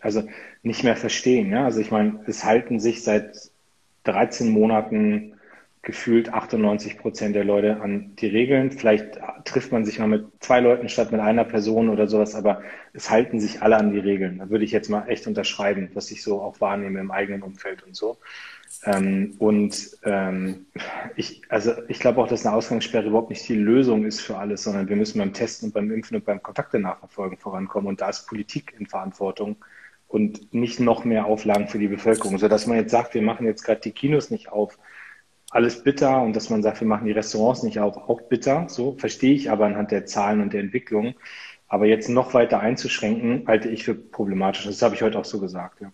also nicht mehr verstehen. Ja? Also ich meine, es halten sich seit 13 Monaten gefühlt 98 Prozent der Leute an die Regeln. Vielleicht trifft man sich mal mit zwei Leuten statt mit einer Person oder sowas, aber es halten sich alle an die Regeln. Da würde ich jetzt mal echt unterschreiben, was ich so auch wahrnehme im eigenen Umfeld und so. Ähm, und ähm, ich, also ich glaube auch, dass eine Ausgangssperre überhaupt nicht die Lösung ist für alles, sondern wir müssen beim Testen und beim Impfen und beim Kontakte nachverfolgen vorankommen. Und da ist Politik in Verantwortung und nicht noch mehr Auflagen für die Bevölkerung, sodass man jetzt sagt, wir machen jetzt gerade die Kinos nicht auf. Alles bitter und dass man sagt, wir machen die Restaurants nicht auf, auch bitter. So verstehe ich aber anhand der Zahlen und der Entwicklung. Aber jetzt noch weiter einzuschränken, halte ich für problematisch. Das habe ich heute auch so gesagt. Ja.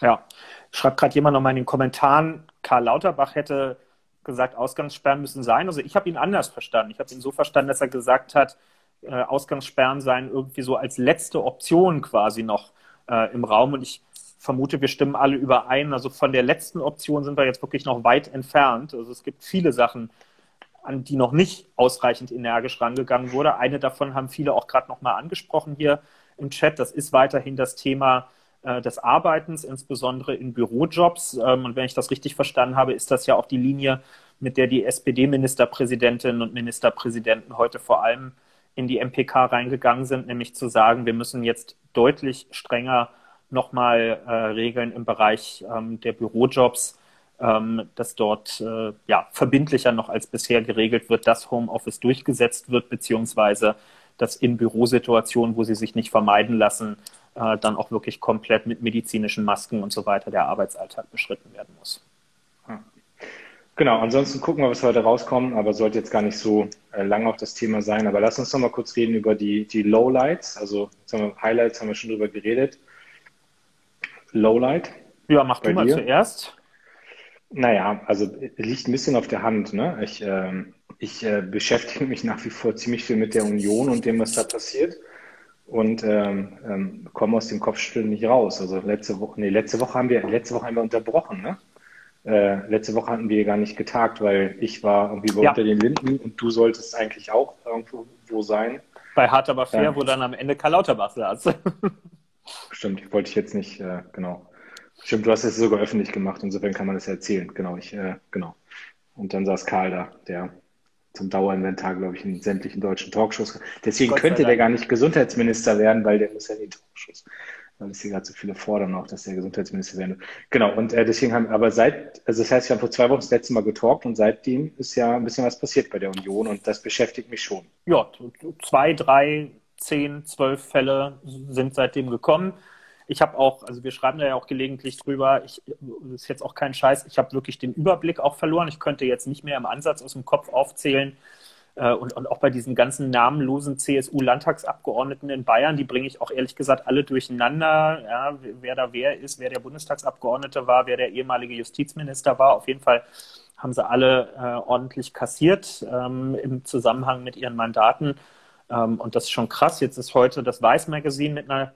Ja, schreibt gerade jemand nochmal in den Kommentaren, Karl Lauterbach hätte gesagt, Ausgangssperren müssen sein. Also ich habe ihn anders verstanden. Ich habe ihn so verstanden, dass er gesagt hat, äh, Ausgangssperren seien irgendwie so als letzte Option quasi noch äh, im Raum. Und ich vermute, wir stimmen alle überein. Also von der letzten Option sind wir jetzt wirklich noch weit entfernt. Also es gibt viele Sachen, an die noch nicht ausreichend energisch rangegangen wurde. Eine davon haben viele auch gerade nochmal angesprochen hier im Chat. Das ist weiterhin das Thema äh, des Arbeitens, insbesondere in Bürojobs. Ähm, und wenn ich das richtig verstanden habe, ist das ja auch die Linie, mit der die SPD-Ministerpräsidentinnen und Ministerpräsidenten heute vor allem in die MPK reingegangen sind, nämlich zu sagen, wir müssen jetzt deutlich strenger nochmal äh, regeln im Bereich ähm, der Bürojobs, ähm, dass dort äh, ja, verbindlicher noch als bisher geregelt wird, dass Homeoffice durchgesetzt wird, beziehungsweise dass in Bürosituationen, wo sie sich nicht vermeiden lassen, äh, dann auch wirklich komplett mit medizinischen Masken und so weiter der Arbeitsalltag beschritten werden muss. Genau, ansonsten gucken wir, was heute rauskommt, aber sollte jetzt gar nicht so äh, lang auf das Thema sein. Aber lass uns noch mal kurz reden über die, die Lowlights. Also Highlights haben wir schon drüber geredet. Lowlight? Ja, mach du mal dir? zuerst. Naja, also liegt ein bisschen auf der Hand. Ne? Ich, äh, ich äh, beschäftige mich nach wie vor ziemlich viel mit der Union und dem, was da passiert und ähm, ähm, kommen aus dem Kopfschütteln nicht raus. Also letzte Woche, nee, letzte Woche haben wir, letzte Woche haben wir unterbrochen, ne? Äh, letzte Woche hatten wir gar nicht getagt, weil ich war irgendwie ja. unter den Linden und du solltest eigentlich auch irgendwo wo sein. Bei Hart aber fair, ja. wo dann am Ende Karl Lauterbach saß. Stimmt, wollte ich jetzt nicht, äh, genau. Stimmt, du hast es sogar öffentlich gemacht, insofern kann man das erzählen. Genau, ich, äh, genau. Und dann saß Karl da, der zum Dauerinventar, glaube ich, in sämtlichen deutschen Talkshows. Deswegen Gott könnte der gar nicht Gesundheitsminister werden, weil der muss ja in die Talkshows. Weil es hier gerade so viele fordern auch, dass der Gesundheitsminister werden will. Genau, und äh, deswegen haben, aber seit, also das heißt, wir haben vor zwei Wochen das letzte Mal getalkt und seitdem ist ja ein bisschen was passiert bei der Union und das beschäftigt mich schon. Ja, zwei, drei, zehn, zwölf Fälle sind seitdem gekommen ich habe auch, also wir schreiben da ja auch gelegentlich drüber, ich, das ist jetzt auch kein Scheiß, ich habe wirklich den Überblick auch verloren. Ich könnte jetzt nicht mehr im Ansatz aus dem Kopf aufzählen. Äh, und, und auch bei diesen ganzen namenlosen CSU-Landtagsabgeordneten in Bayern, die bringe ich auch ehrlich gesagt alle durcheinander. Ja, wer da wer ist, wer der Bundestagsabgeordnete war, wer der ehemalige Justizminister war. Auf jeden Fall haben sie alle äh, ordentlich kassiert ähm, im Zusammenhang mit ihren Mandaten. Ähm, und das ist schon krass. Jetzt ist heute das Weiß Magazin mit einer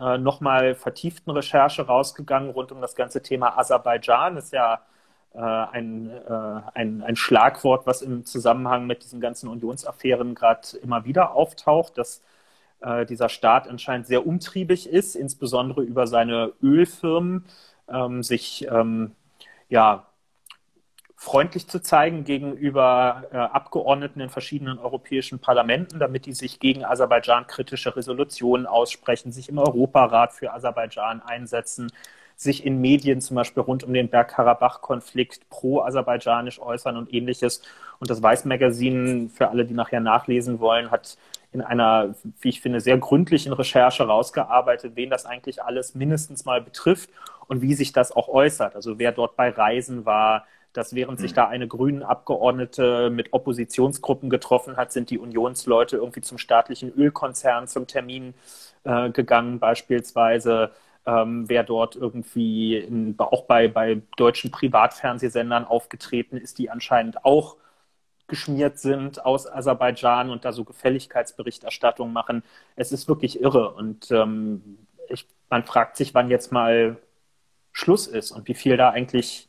äh, nochmal vertieften Recherche rausgegangen rund um das ganze Thema Aserbaidschan. Das ist ja äh, ein, äh, ein, ein Schlagwort, was im Zusammenhang mit diesen ganzen Unionsaffären gerade immer wieder auftaucht, dass äh, dieser Staat anscheinend sehr umtriebig ist, insbesondere über seine Ölfirmen, ähm, sich ähm, ja, freundlich zu zeigen gegenüber äh, Abgeordneten in verschiedenen europäischen Parlamenten, damit die sich gegen Aserbaidschan kritische Resolutionen aussprechen, sich im Europarat für Aserbaidschan einsetzen, sich in Medien zum Beispiel rund um den Bergkarabach-Konflikt pro-aserbaidschanisch äußern und ähnliches. Und das Weiß-Magazin, für alle, die nachher nachlesen wollen, hat in einer, wie ich finde, sehr gründlichen Recherche rausgearbeitet, wen das eigentlich alles mindestens mal betrifft und wie sich das auch äußert. Also wer dort bei Reisen war, dass während sich hm. da eine grünen Abgeordnete mit Oppositionsgruppen getroffen hat, sind die Unionsleute irgendwie zum staatlichen Ölkonzern zum Termin äh, gegangen beispielsweise. Ähm, wer dort irgendwie in, auch bei, bei deutschen Privatfernsehsendern aufgetreten ist, die anscheinend auch geschmiert sind aus Aserbaidschan und da so Gefälligkeitsberichterstattung machen. Es ist wirklich irre und ähm, ich, man fragt sich, wann jetzt mal Schluss ist und wie viel da eigentlich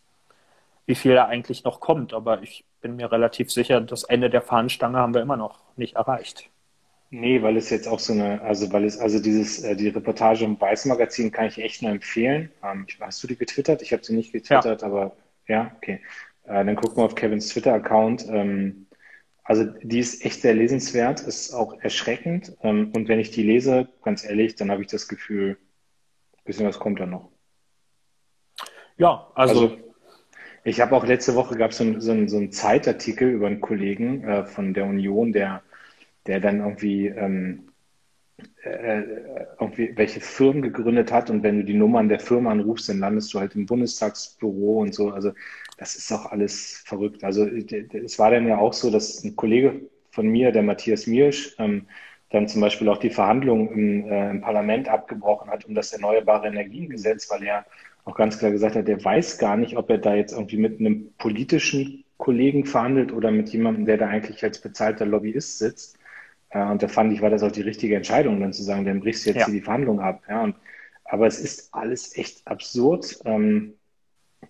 wie viel da eigentlich noch kommt. Aber ich bin mir relativ sicher, das Ende der Fahnenstange haben wir immer noch nicht erreicht. Nee, weil es jetzt auch so eine, also weil es, also dieses, äh, die Reportage im Weiß-Magazin kann ich echt nur empfehlen. Ähm, hast du die getwittert? Ich habe sie nicht getwittert, ja. aber ja, okay. Äh, dann gucken wir auf Kevins Twitter-Account. Ähm, also die ist echt sehr lesenswert, ist auch erschreckend. Ähm, und wenn ich die lese, ganz ehrlich, dann habe ich das Gefühl, ein bisschen was kommt da noch. Ja, also, also ich habe auch letzte Woche gab es so, so einen Zeitartikel über einen Kollegen äh, von der Union, der, der dann irgendwie, ähm, äh, irgendwie welche Firmen gegründet hat und wenn du die Nummern der Firma anrufst, dann landest du halt im Bundestagsbüro und so. Also das ist auch alles verrückt. Also es war dann ja auch so, dass ein Kollege von mir, der Matthias Miersch, ähm, dann zum Beispiel auch die Verhandlungen im, äh, im Parlament abgebrochen hat um das Erneuerbare Energiengesetz, weil er auch ganz klar gesagt hat, der weiß gar nicht, ob er da jetzt irgendwie mit einem politischen Kollegen verhandelt oder mit jemandem, der da eigentlich als bezahlter Lobbyist sitzt. Und da fand ich, war das auch die richtige Entscheidung, dann zu sagen, dann brichst du jetzt ja. hier die Verhandlung ab. Ja, und, aber es ist alles echt absurd. Ähm,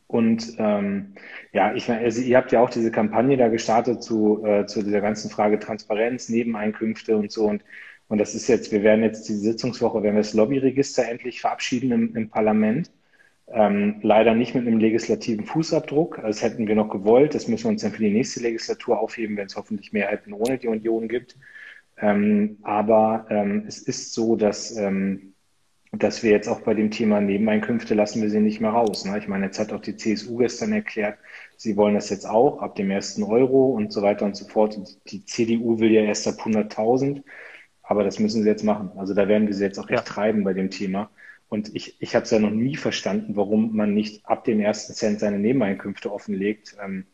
und ähm, ja, ich meine, also ihr habt ja auch diese Kampagne da gestartet zu, äh, zu dieser ganzen Frage Transparenz, Nebeneinkünfte und so. Und, und das ist jetzt, wir werden jetzt die Sitzungswoche, werden wir das Lobbyregister endlich verabschieden im, im Parlament. Ähm, leider nicht mit einem legislativen Fußabdruck. Das hätten wir noch gewollt. Das müssen wir uns dann für die nächste Legislatur aufheben, wenn es hoffentlich Mehrheiten ohne die Union gibt. Ähm, aber ähm, es ist so, dass, ähm, dass wir jetzt auch bei dem Thema Nebeneinkünfte lassen wir sie nicht mehr raus. Ne? Ich meine, jetzt hat auch die CSU gestern erklärt, sie wollen das jetzt auch ab dem ersten Euro und so weiter und so fort. Und die CDU will ja erst ab 100.000. Aber das müssen sie jetzt machen. Also da werden wir sie jetzt auch echt ja. treiben bei dem Thema. Und ich, ich habe es ja noch nie verstanden, warum man nicht ab dem ersten Cent seine Nebeneinkünfte offenlegt. Ähm,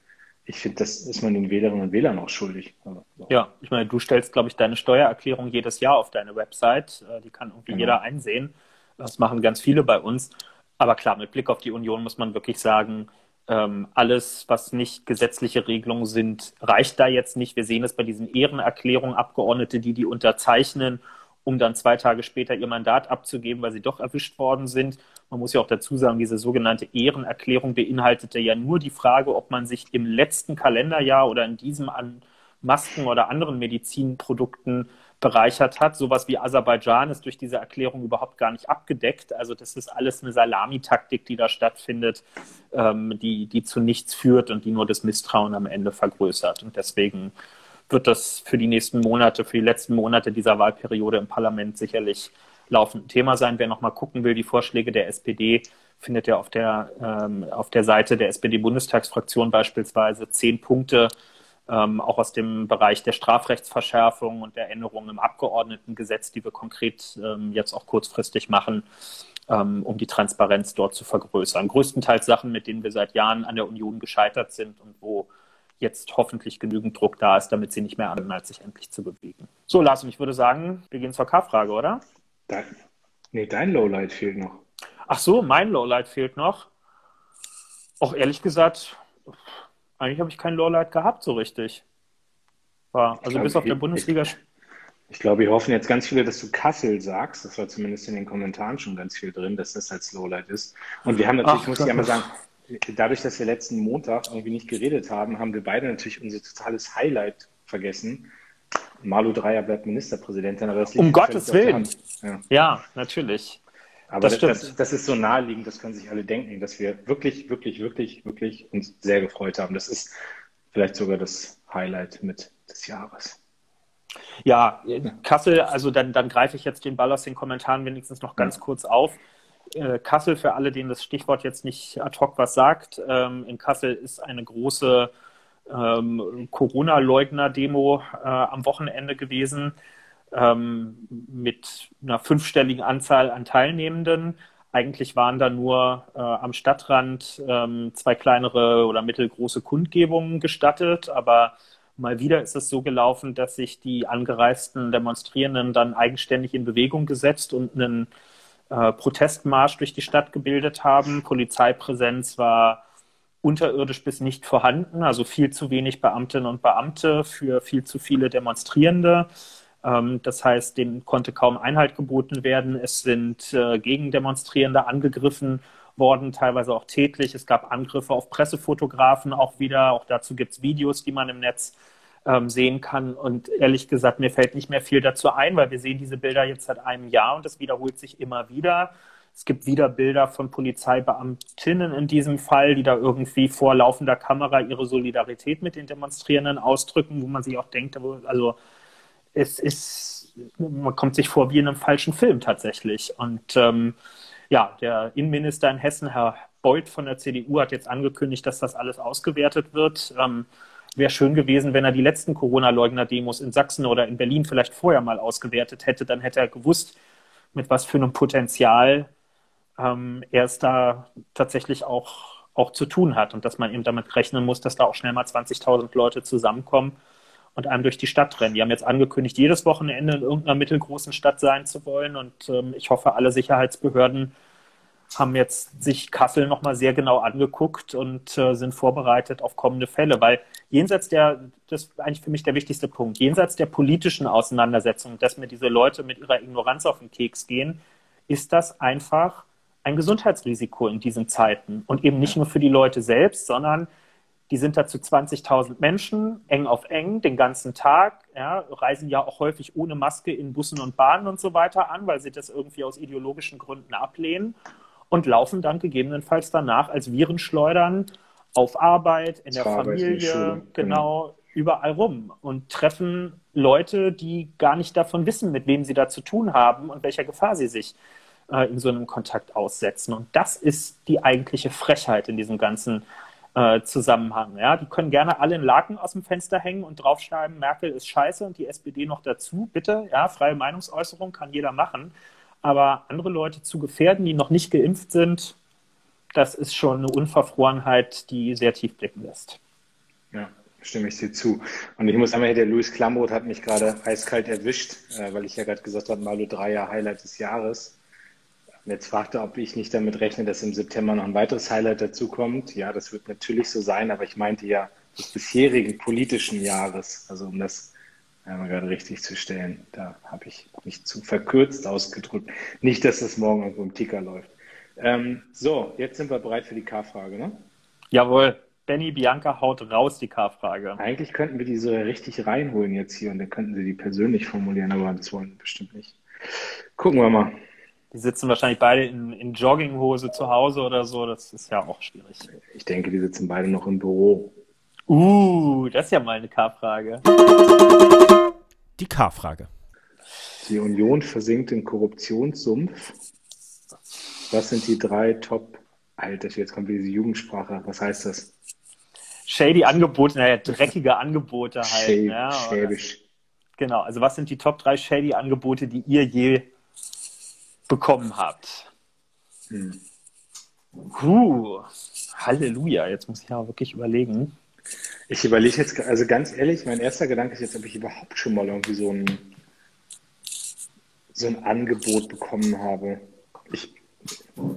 ich finde, das ist man den Wählerinnen und Wählern auch schuldig. Also, so. Ja, ich meine, du stellst, glaube ich, deine Steuererklärung jedes Jahr auf deine Website. Äh, die kann irgendwie genau. jeder einsehen. Das machen ganz viele bei uns. Aber klar, mit Blick auf die Union muss man wirklich sagen, ähm, alles, was nicht gesetzliche Regelungen sind, reicht da jetzt nicht. Wir sehen es bei diesen Ehrenerklärungen, Abgeordnete, die die unterzeichnen um dann zwei Tage später ihr Mandat abzugeben, weil sie doch erwischt worden sind. Man muss ja auch dazu sagen, diese sogenannte Ehrenerklärung beinhaltete ja nur die Frage, ob man sich im letzten Kalenderjahr oder in diesem an Masken oder anderen Medizinprodukten bereichert hat. Sowas wie Aserbaidschan ist durch diese Erklärung überhaupt gar nicht abgedeckt. Also das ist alles eine Salamitaktik, die da stattfindet, ähm, die, die zu nichts führt und die nur das Misstrauen am Ende vergrößert. Und deswegen wird das für die nächsten Monate, für die letzten Monate dieser Wahlperiode im Parlament sicherlich laufend ein Thema sein. Wer nochmal gucken will, die Vorschläge der SPD findet ja auf der, ähm, auf der Seite der SPD-Bundestagsfraktion beispielsweise zehn Punkte, ähm, auch aus dem Bereich der Strafrechtsverschärfung und der Änderungen im Abgeordnetengesetz, die wir konkret ähm, jetzt auch kurzfristig machen, ähm, um die Transparenz dort zu vergrößern. Größtenteils Sachen, mit denen wir seit Jahren an der Union gescheitert sind und wo jetzt hoffentlich genügend Druck da ist, damit sie nicht mehr anhalten, sich endlich zu bewegen. So, Lars, und ich würde sagen, wir gehen zur K-Frage, oder? Dein, nee, dein Lowlight fehlt noch. Ach so, mein Lowlight fehlt noch. Auch ehrlich gesagt, eigentlich habe ich kein Lowlight gehabt so richtig. War, also glaube, bis auf der Bundesliga. Ich, ich glaube, wir hoffen jetzt ganz viele, dass du Kassel sagst. Das war zumindest in den Kommentaren schon ganz viel drin, dass das als Lowlight ist. Und wir haben natürlich, Ach, muss ich einmal sagen, dadurch, dass wir letzten Montag irgendwie nicht geredet haben, haben wir beide natürlich unser totales Highlight vergessen. Malu Dreyer bleibt Ministerpräsidentin. Aber das um Gottes Willen. Ja. ja. natürlich. Aber das, das, das, ist so naheliegend, das können sich alle denken, dass wir wirklich, wirklich, wirklich, wirklich uns sehr gefreut haben. Das ist vielleicht sogar das Highlight mit des Jahres. Ja, Kassel, also dann, dann greife ich jetzt den Ball aus den Kommentaren wenigstens noch ganz ja. kurz auf äh, Kassel, für alle, denen das Stichwort jetzt nicht ad hoc was sagt, ähm, in Kassel ist eine große ähm, Corona-Leugner-Demo äh, am Wochenende gewesen. ähm, mit einer fünfstelligen Anzahl an Teilnehmenden. Eigentlich waren da nur äh, am Stadtrand ähm, zwei kleinere oder mittelgroße Kundgebungen gestattet, aber mal wieder ist es so gelaufen, dass sich die angereisten Demonstrierenden dann eigenständig in Bewegung gesetzt und einen äh, Protestmarsch durch die Stadt gebildet haben. Polizeipräsenz war unterirdisch bis nicht vorhanden, also viel zu wenig Beamtinnen und Beamte für viel zu viele Demonstrierende. Ähm, das heißt, denen konnte kaum Einhalt geboten werden. Es sind äh, Gegendemonstrierende angegriffen worden, teilweise auch tätlich. Es gab Angriffe auf Pressefotografen auch wieder. Auch dazu gibt es Videos, die man im Netz ähm, sehen kann. Und ehrlich gesagt, mir fällt nicht mehr viel dazu ein, weil wir sehen diese Bilder jetzt seit einem Jahr und das wiederholt sich immer wieder. Es gibt wieder Bilder von Polizeibeamtinnen in diesem Fall, die da irgendwie vor laufender Kamera ihre Solidarität mit den Demonstrierenden ausdrücken, wo man sich auch denkt, also es ist, man kommt sich vor wie in einem falschen Film tatsächlich. Und ähm, ja, der Innenminister in Hessen, Herr Beuth von der CDU, hat jetzt angekündigt, dass das alles ausgewertet wird. Ähm, Wäre schön gewesen, wenn er die letzten Corona-Leugner-Demos in Sachsen oder in Berlin vielleicht vorher mal ausgewertet hätte. Dann hätte er gewusst, mit was für einem Potenzial ähm, er es da tatsächlich auch, auch zu tun hat und dass man eben damit rechnen muss, dass da auch schnell mal 20.000 Leute zusammenkommen und einem durch die Stadt rennen. Die haben jetzt angekündigt, jedes Wochenende in irgendeiner mittelgroßen Stadt sein zu wollen. Und ähm, ich hoffe, alle Sicherheitsbehörden haben jetzt sich Kassel nochmal sehr genau angeguckt und äh, sind vorbereitet auf kommende Fälle. Weil jenseits der, das ist eigentlich für mich der wichtigste Punkt, jenseits der politischen Auseinandersetzung, dass mir diese Leute mit ihrer Ignoranz auf den Keks gehen, ist das einfach ein Gesundheitsrisiko in diesen Zeiten. Und eben nicht nur für die Leute selbst, sondern die sind da zu 20.000 Menschen, eng auf eng, den ganzen Tag, ja, reisen ja auch häufig ohne Maske in Bussen und Bahnen und so weiter an, weil sie das irgendwie aus ideologischen Gründen ablehnen und laufen dann gegebenenfalls danach als Virenschleudern auf Arbeit, in der Familie, Schule, genau, genau, überall rum und treffen Leute, die gar nicht davon wissen, mit wem sie da zu tun haben und welcher Gefahr sie sich äh, in so einem Kontakt aussetzen. Und das ist die eigentliche Frechheit in diesem ganzen äh, Zusammenhang. Ja? Die können gerne alle einen Laken aus dem Fenster hängen und draufschreiben, Merkel ist scheiße und die SPD noch dazu. Bitte, ja, freie Meinungsäußerung kann jeder machen. Aber andere Leute zu gefährden, die noch nicht geimpft sind, das ist schon eine Unverfrorenheit, die sehr tief blicken lässt. Ja, stimme ich dir zu. Und ich muss einmal, der Luis Klamroth hat mich gerade eiskalt erwischt, äh, weil ich ja gerade gesagt habe, Malo Dreier Highlight des Jahres. Jetzt fragt er, ob ich nicht damit rechne, dass im September noch ein weiteres Highlight dazukommt. Ja, das wird natürlich so sein, aber ich meinte ja des bisherigen politischen Jahres, also um das einmal gerade richtig zu stellen. Da habe ich mich zu verkürzt ausgedrückt. Nicht, dass das morgen irgendwo im Ticker läuft. Ähm, so, jetzt sind wir bereit für die K-Frage, ne? Jawohl. Benny Bianca haut raus die K-Frage. Eigentlich könnten wir die so richtig reinholen jetzt hier und dann könnten sie die persönlich formulieren, aber das wollen wir bestimmt nicht. Gucken wir mal. Die sitzen wahrscheinlich beide in, in Jogginghose zu Hause oder so. Das ist ja auch schwierig. Ich denke, die sitzen beide noch im Büro. Uh, das ist ja mal eine K-Frage. Die K-Frage. Die Union versinkt im Korruptionssumpf. Was sind die drei Top... Alter, jetzt kommt diese Jugendsprache. Was heißt das? Shady Angebote, naja, dreckige Angebote halt. Schäb, ja, schäbisch. Genau, also was sind die Top 3 Shady Angebote, die ihr je bekommen habt. Hm. Huh, Halleluja, jetzt muss ich ja wirklich überlegen. Ich überlege jetzt, also ganz ehrlich, mein erster Gedanke ist jetzt, ob ich überhaupt schon mal irgendwie so ein, so ein Angebot bekommen habe. Ich,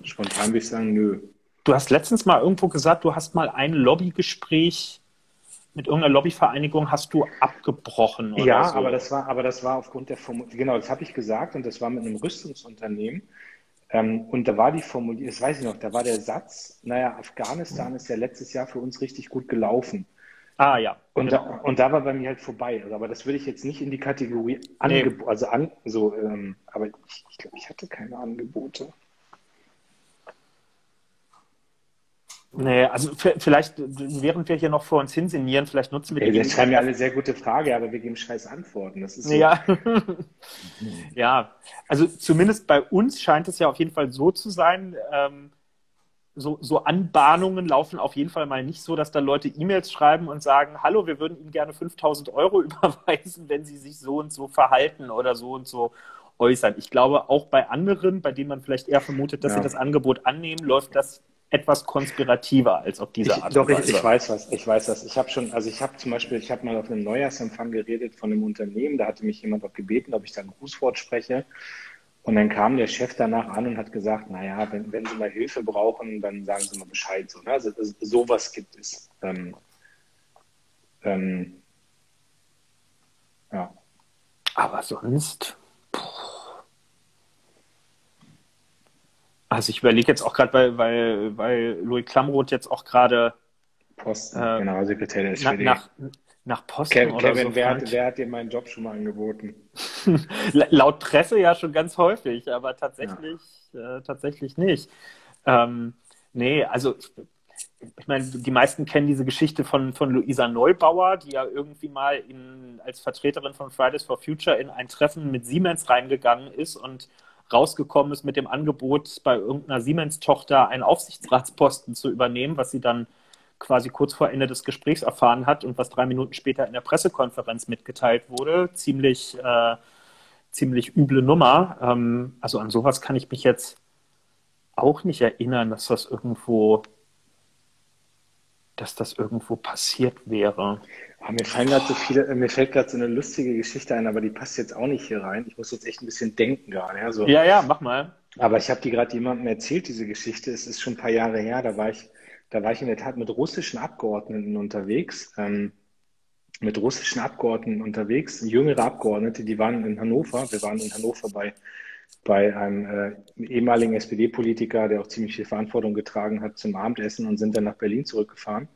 spontan würde ich sagen, nö. Du hast letztens mal irgendwo gesagt, du hast mal ein Lobbygespräch mit irgendeiner Lobbyvereinigung hast du abgebrochen oder Ja, so. aber das war, aber das war aufgrund der Formulierung, genau, das habe ich gesagt und das war mit einem Rüstungsunternehmen. Ähm, und da war die Formulierung, das weiß ich noch, da war der Satz, naja, Afghanistan ist ja letztes Jahr für uns richtig gut gelaufen. Ah ja. Und, genau. da, und da war bei mir halt vorbei. Also, aber das würde ich jetzt nicht in die Kategorie Angebot, nee. also an, so, ähm, aber ich, ich glaube, ich hatte keine Angebote. Nee, also vielleicht, während wir hier noch vor uns hinsinnieren, vielleicht nutzen wir die. Das schreiben ja eine sehr gute Frage, aber wir geben scheiß Antworten. Das ist so. Ja. ja, also zumindest bei uns scheint es ja auf jeden Fall so zu sein, ähm, so, so Anbahnungen laufen auf jeden Fall mal nicht so, dass da Leute E-Mails schreiben und sagen, hallo, wir würden Ihnen gerne 5000 Euro überweisen, wenn Sie sich so und so verhalten oder so und so äußern. Ich glaube, auch bei anderen, bei denen man vielleicht eher vermutet, dass ja. sie das Angebot annehmen, läuft das etwas konspirativer als auf diese Art. Ich, doch, ich, ich, weiß was. Ich weiß was. Ich habe schon, also ich habe zum Beispiel, ich habe mal auf einem Neujahrsempfang geredet von einem Unternehmen. Da hatte mich jemand auch gebeten, ob ich da ein Grußwort spreche. Und dann kam der Chef danach an und hat gesagt, naja, wenn, wenn Sie mal Hilfe brauchen, dann sagen Sie mal Bescheid. So, ne? also, sowas gibt es. Ähm, ähm, ja. Aber sonst. Also ich überlege jetzt auch gerade, weil, weil, weil Louis Klamroth jetzt auch gerade Posten, äh, Generalsekretär der SPD. Nach, nach Posten Kevin, oder Kevin so wer, hat, wer hat dir meinen Job schon mal angeboten? Laut Presse ja schon ganz häufig, aber tatsächlich, ja. äh, tatsächlich nicht. Ähm, nee, also ich, ich meine, die meisten kennen diese Geschichte von, von Luisa Neubauer, die ja irgendwie mal in, als Vertreterin von Fridays for Future in ein Treffen mit Siemens reingegangen ist und rausgekommen ist mit dem Angebot, bei irgendeiner Siemens-Tochter einen Aufsichtsratsposten zu übernehmen, was sie dann quasi kurz vor Ende des Gesprächs erfahren hat und was drei Minuten später in der Pressekonferenz mitgeteilt wurde. Ziemlich, äh, ziemlich üble Nummer. Ähm, also an sowas kann ich mich jetzt auch nicht erinnern, dass das irgendwo, dass das irgendwo passiert wäre. Oh, mir fallen gerade so viele, äh, mir fällt gerade so eine lustige Geschichte ein, aber die passt jetzt auch nicht hier rein. Ich muss jetzt echt ein bisschen denken gerade. Ja, so. ja, ja, mach mal. Aber ich habe die gerade jemandem erzählt, diese Geschichte. Es ist schon ein paar Jahre her. Da war ich da war ich in der Tat mit russischen Abgeordneten unterwegs, ähm, mit russischen Abgeordneten unterwegs, jüngere Abgeordnete, die waren in Hannover. Wir waren in Hannover bei, bei einem äh, ehemaligen SPD-Politiker, der auch ziemlich viel Verantwortung getragen hat, zum Abendessen und sind dann nach Berlin zurückgefahren.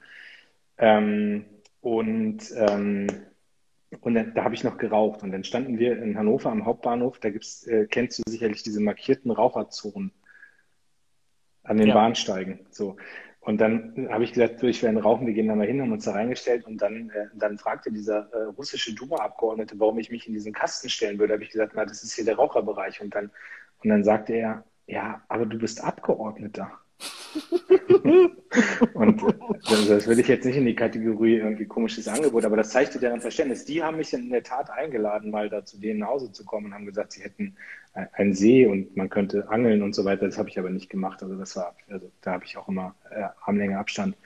Ähm, und ähm, und dann, da habe ich noch geraucht. Und dann standen wir in Hannover am Hauptbahnhof. Da gibt's, äh, kennst du sicherlich diese markierten Raucherzonen an den ja. Bahnsteigen. So. Und dann habe ich gesagt, ich werde rauchen, wir gehen da mal hin, haben uns da reingestellt und dann, äh, dann fragte dieser äh, russische Duma-Abgeordnete, warum ich mich in diesen Kasten stellen würde. Habe ich gesagt, na, das ist hier der Raucherbereich. Und dann, und dann sagte er, ja, aber du bist Abgeordneter. und äh, das würde ich jetzt nicht in die Kategorie irgendwie komisches Angebot, aber das zeigte deren Verständnis. Die haben mich in der Tat eingeladen, mal da zu denen nach Hause zu kommen und haben gesagt, sie hätten einen See und man könnte angeln und so weiter. Das habe ich aber nicht gemacht. Also das war, also da habe ich auch immer äh, Armlänge Abstand.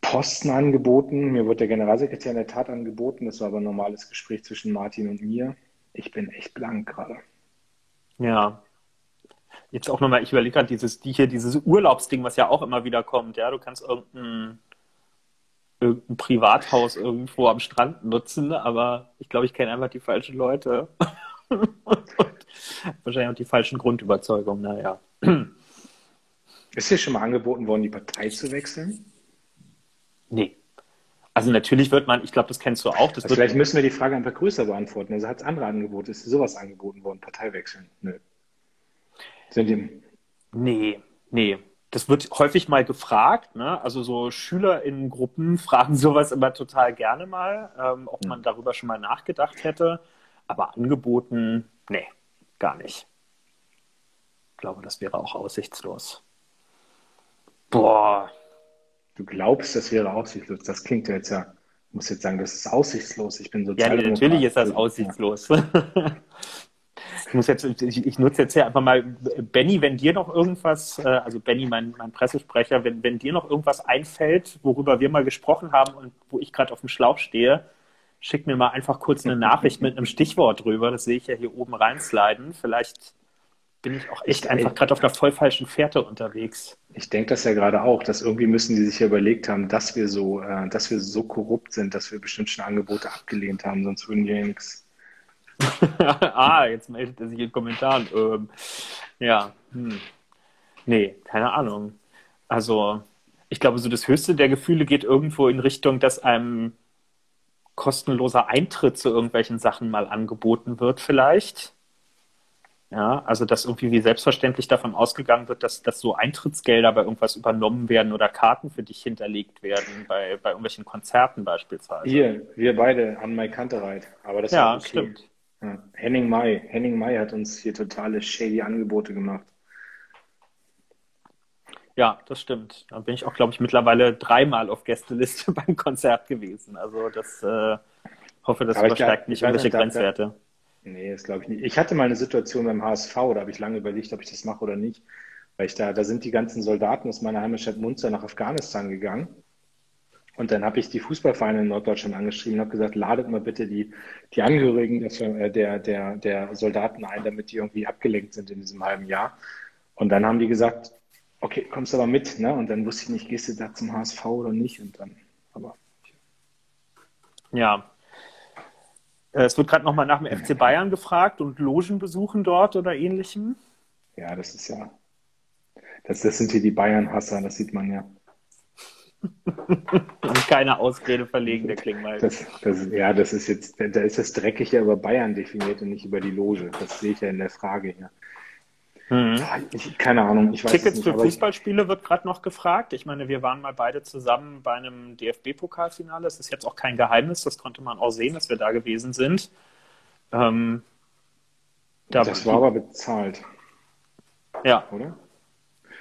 Posten angeboten. Mir wurde der Generalsekretär in der Tat angeboten. Das war aber ein normales Gespräch zwischen Martin und mir. Ich bin echt blank gerade. Ja, Jetzt auch nochmal, ich überlege gerade dieses, die hier, dieses Urlaubsding, was ja auch immer wieder kommt, ja, du kannst irgendein, irgendein Privathaus irgendwo am Strand nutzen, aber ich glaube, ich kenne einfach die falschen Leute. wahrscheinlich auch die falschen Grundüberzeugungen, naja. Ist dir schon mal angeboten worden, die Partei zu wechseln? Nee. Also natürlich wird man, ich glaube, das kennst du auch. Also vielleicht müssen wir die Frage einfach größer beantworten. Also hat es andere Angebote? Ist sowas angeboten worden? Partei wechseln? Nö. Die... Nee, nee. Das wird häufig mal gefragt. Ne? Also so Schüler in Gruppen fragen sowas immer total gerne mal, ähm, ob man darüber schon mal nachgedacht hätte. Aber angeboten, nee, gar nicht. Ich glaube, das wäre auch aussichtslos. Boah. Du glaubst, das wäre aussichtslos. Das klingt ja jetzt ja, ich muss jetzt sagen, das ist aussichtslos. Ich bin so Ja, natürlich ist das aussichtslos. Ich muss jetzt, ich, ich, nutze jetzt hier einfach mal, Benny, wenn dir noch irgendwas, äh, also Benny, mein, mein Pressesprecher, wenn, wenn dir noch irgendwas einfällt, worüber wir mal gesprochen haben und wo ich gerade auf dem Schlauch stehe, schick mir mal einfach kurz eine Nachricht mit einem Stichwort drüber. Das sehe ich ja hier oben reinsliden. Vielleicht bin ich auch echt ich, einfach gerade auf der voll falschen Fährte unterwegs. Ich denke das ja gerade auch, dass irgendwie müssen die sich ja überlegt haben, dass wir so, äh, dass wir so korrupt sind, dass wir bestimmt schon Angebote abgelehnt haben, sonst würden wir ja nichts ah, jetzt meldet er sich in Kommentaren. Ähm, ja, hm. nee, keine Ahnung. Also, ich glaube, so das höchste der Gefühle geht irgendwo in Richtung, dass einem kostenloser Eintritt zu irgendwelchen Sachen mal angeboten wird, vielleicht. Ja, also dass irgendwie wie selbstverständlich davon ausgegangen wird, dass, dass so Eintrittsgelder bei irgendwas übernommen werden oder Karten für dich hinterlegt werden, bei, bei irgendwelchen Konzerten beispielsweise. Hier, wir beide an Mai Kantereit. Aber das ja, okay. stimmt. Ja. Henning May. Henning May hat uns hier totale shady Angebote gemacht. Ja, das stimmt. Da bin ich auch, glaube ich, mittlerweile dreimal auf Gästeliste beim Konzert gewesen. Also das äh, hoffe, das übersteigt nicht irgendwelche Grenzwerte. Da, nee, das glaube ich nicht. Ich hatte mal eine Situation beim HSV, da habe ich lange überlegt, ob ich das mache oder nicht. Weil ich da, da sind die ganzen Soldaten aus meiner Heimatstadt Munster nach Afghanistan gegangen. Und dann habe ich die Fußballvereine in Norddeutschland angeschrieben und habe gesagt, ladet mal bitte die, die Angehörigen der, der, der, der Soldaten ein, damit die irgendwie abgelenkt sind in diesem halben Jahr. Und dann haben die gesagt, okay, kommst aber mit, ne? Und dann wusste ich nicht, gehst du da zum HSV oder nicht? Und dann, aber. Ja. Äh, es wird gerade nochmal nach dem FC Bayern gefragt und Logenbesuchen dort oder ähnlichem. Ja, das ist ja. Das, das sind hier die Bayern-Hasser, das sieht man ja. Und keine Ausrede verlegen, der Klingmal. Das, das, ja, das ist jetzt, da ist das dreckig ja über Bayern definiert und nicht über die Loge. Das sehe ich ja in der Frage hier. Mhm. Ich, keine Ahnung. Ich weiß Tickets nicht, für Fußballspiele wird gerade noch gefragt. Ich meine, wir waren mal beide zusammen bei einem DFB-Pokalfinale. Das ist jetzt auch kein Geheimnis. Das konnte man auch sehen, dass wir da gewesen sind. Ähm, da das war aber bezahlt. Ja. Oder?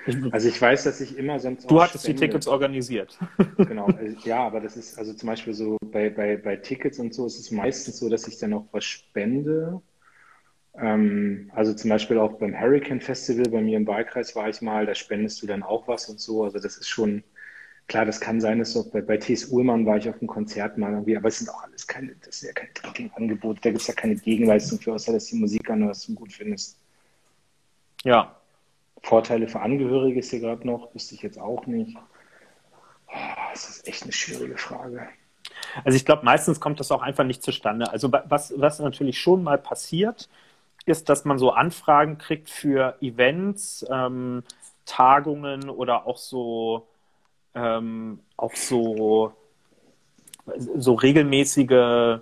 Also ich weiß, dass ich immer sonst. Du hattest spende. die Tickets organisiert. Genau, also, ja, aber das ist also zum Beispiel so bei, bei, bei Tickets und so ist es meistens so, dass ich dann auch was spende ähm, also zum Beispiel auch beim Hurricane Festival bei mir im Wahlkreis war ich mal, da spendest du dann auch was und so. Also das ist schon, klar, das kann sein, dass auch bei, bei T.S. Ullmann war ich auf einem Konzert mal irgendwie, aber es sind auch alles keine, das sind ja keine Drinking-Angebote, da gibt es ja keine Gegenleistung für, außer dass die Musik an was du gut findest. Ja. Vorteile für Angehörige ist hier gerade noch, wüsste ich jetzt auch nicht. Oh, das ist echt eine schwierige Frage. Also ich glaube, meistens kommt das auch einfach nicht zustande. Also was, was natürlich schon mal passiert, ist, dass man so Anfragen kriegt für Events, ähm, Tagungen oder auch so, ähm, auch so, so regelmäßige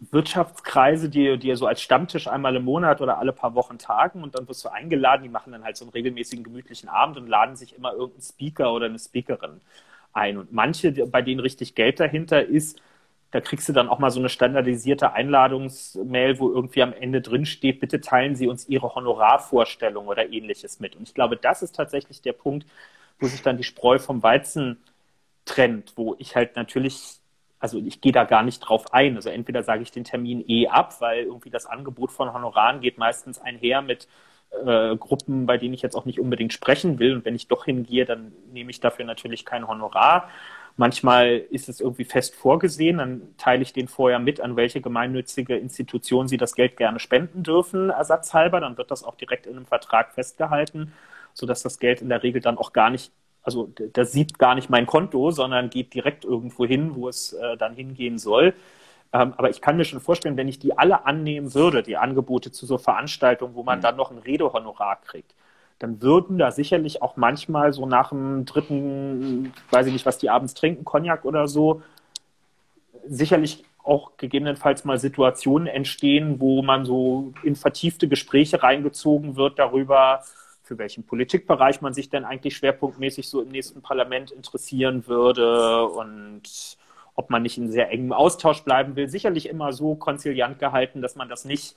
Wirtschaftskreise, die, die so als Stammtisch einmal im Monat oder alle paar Wochen tagen und dann wirst du eingeladen, die machen dann halt so einen regelmäßigen gemütlichen Abend und laden sich immer irgendeinen Speaker oder eine Speakerin ein. Und manche, bei denen richtig Geld dahinter ist, da kriegst du dann auch mal so eine standardisierte Einladungsmail, wo irgendwie am Ende drin steht, bitte teilen Sie uns Ihre Honorarvorstellung oder ähnliches mit. Und ich glaube, das ist tatsächlich der Punkt, wo sich dann die Spreu vom Weizen trennt, wo ich halt natürlich, also ich gehe da gar nicht drauf ein. Also entweder sage ich den Termin eh ab, weil irgendwie das Angebot von Honoraren geht meistens einher mit äh, Gruppen, bei denen ich jetzt auch nicht unbedingt sprechen will. Und wenn ich doch hingehe, dann nehme ich dafür natürlich kein Honorar. Manchmal ist es irgendwie fest vorgesehen, dann teile ich den vorher mit, an welche gemeinnützige Institution sie das Geld gerne spenden dürfen, ersatzhalber. Dann wird das auch direkt in einem Vertrag festgehalten, sodass das Geld in der Regel dann auch gar nicht, also das sieht gar nicht mein Konto, sondern geht direkt irgendwo hin, wo es äh, dann hingehen soll. Ähm, aber ich kann mir schon vorstellen, wenn ich die alle annehmen würde, die Angebote zu so Veranstaltungen, wo man mhm. dann noch ein Redehonorar kriegt, dann würden da sicherlich auch manchmal so nach dem dritten, weiß ich nicht, was die abends trinken, Cognac oder so, sicherlich auch gegebenenfalls mal Situationen entstehen, wo man so in vertiefte Gespräche reingezogen wird darüber, für welchen Politikbereich man sich denn eigentlich schwerpunktmäßig so im nächsten Parlament interessieren würde und ob man nicht in sehr engem Austausch bleiben will. Sicherlich immer so konziliant gehalten, dass man das nicht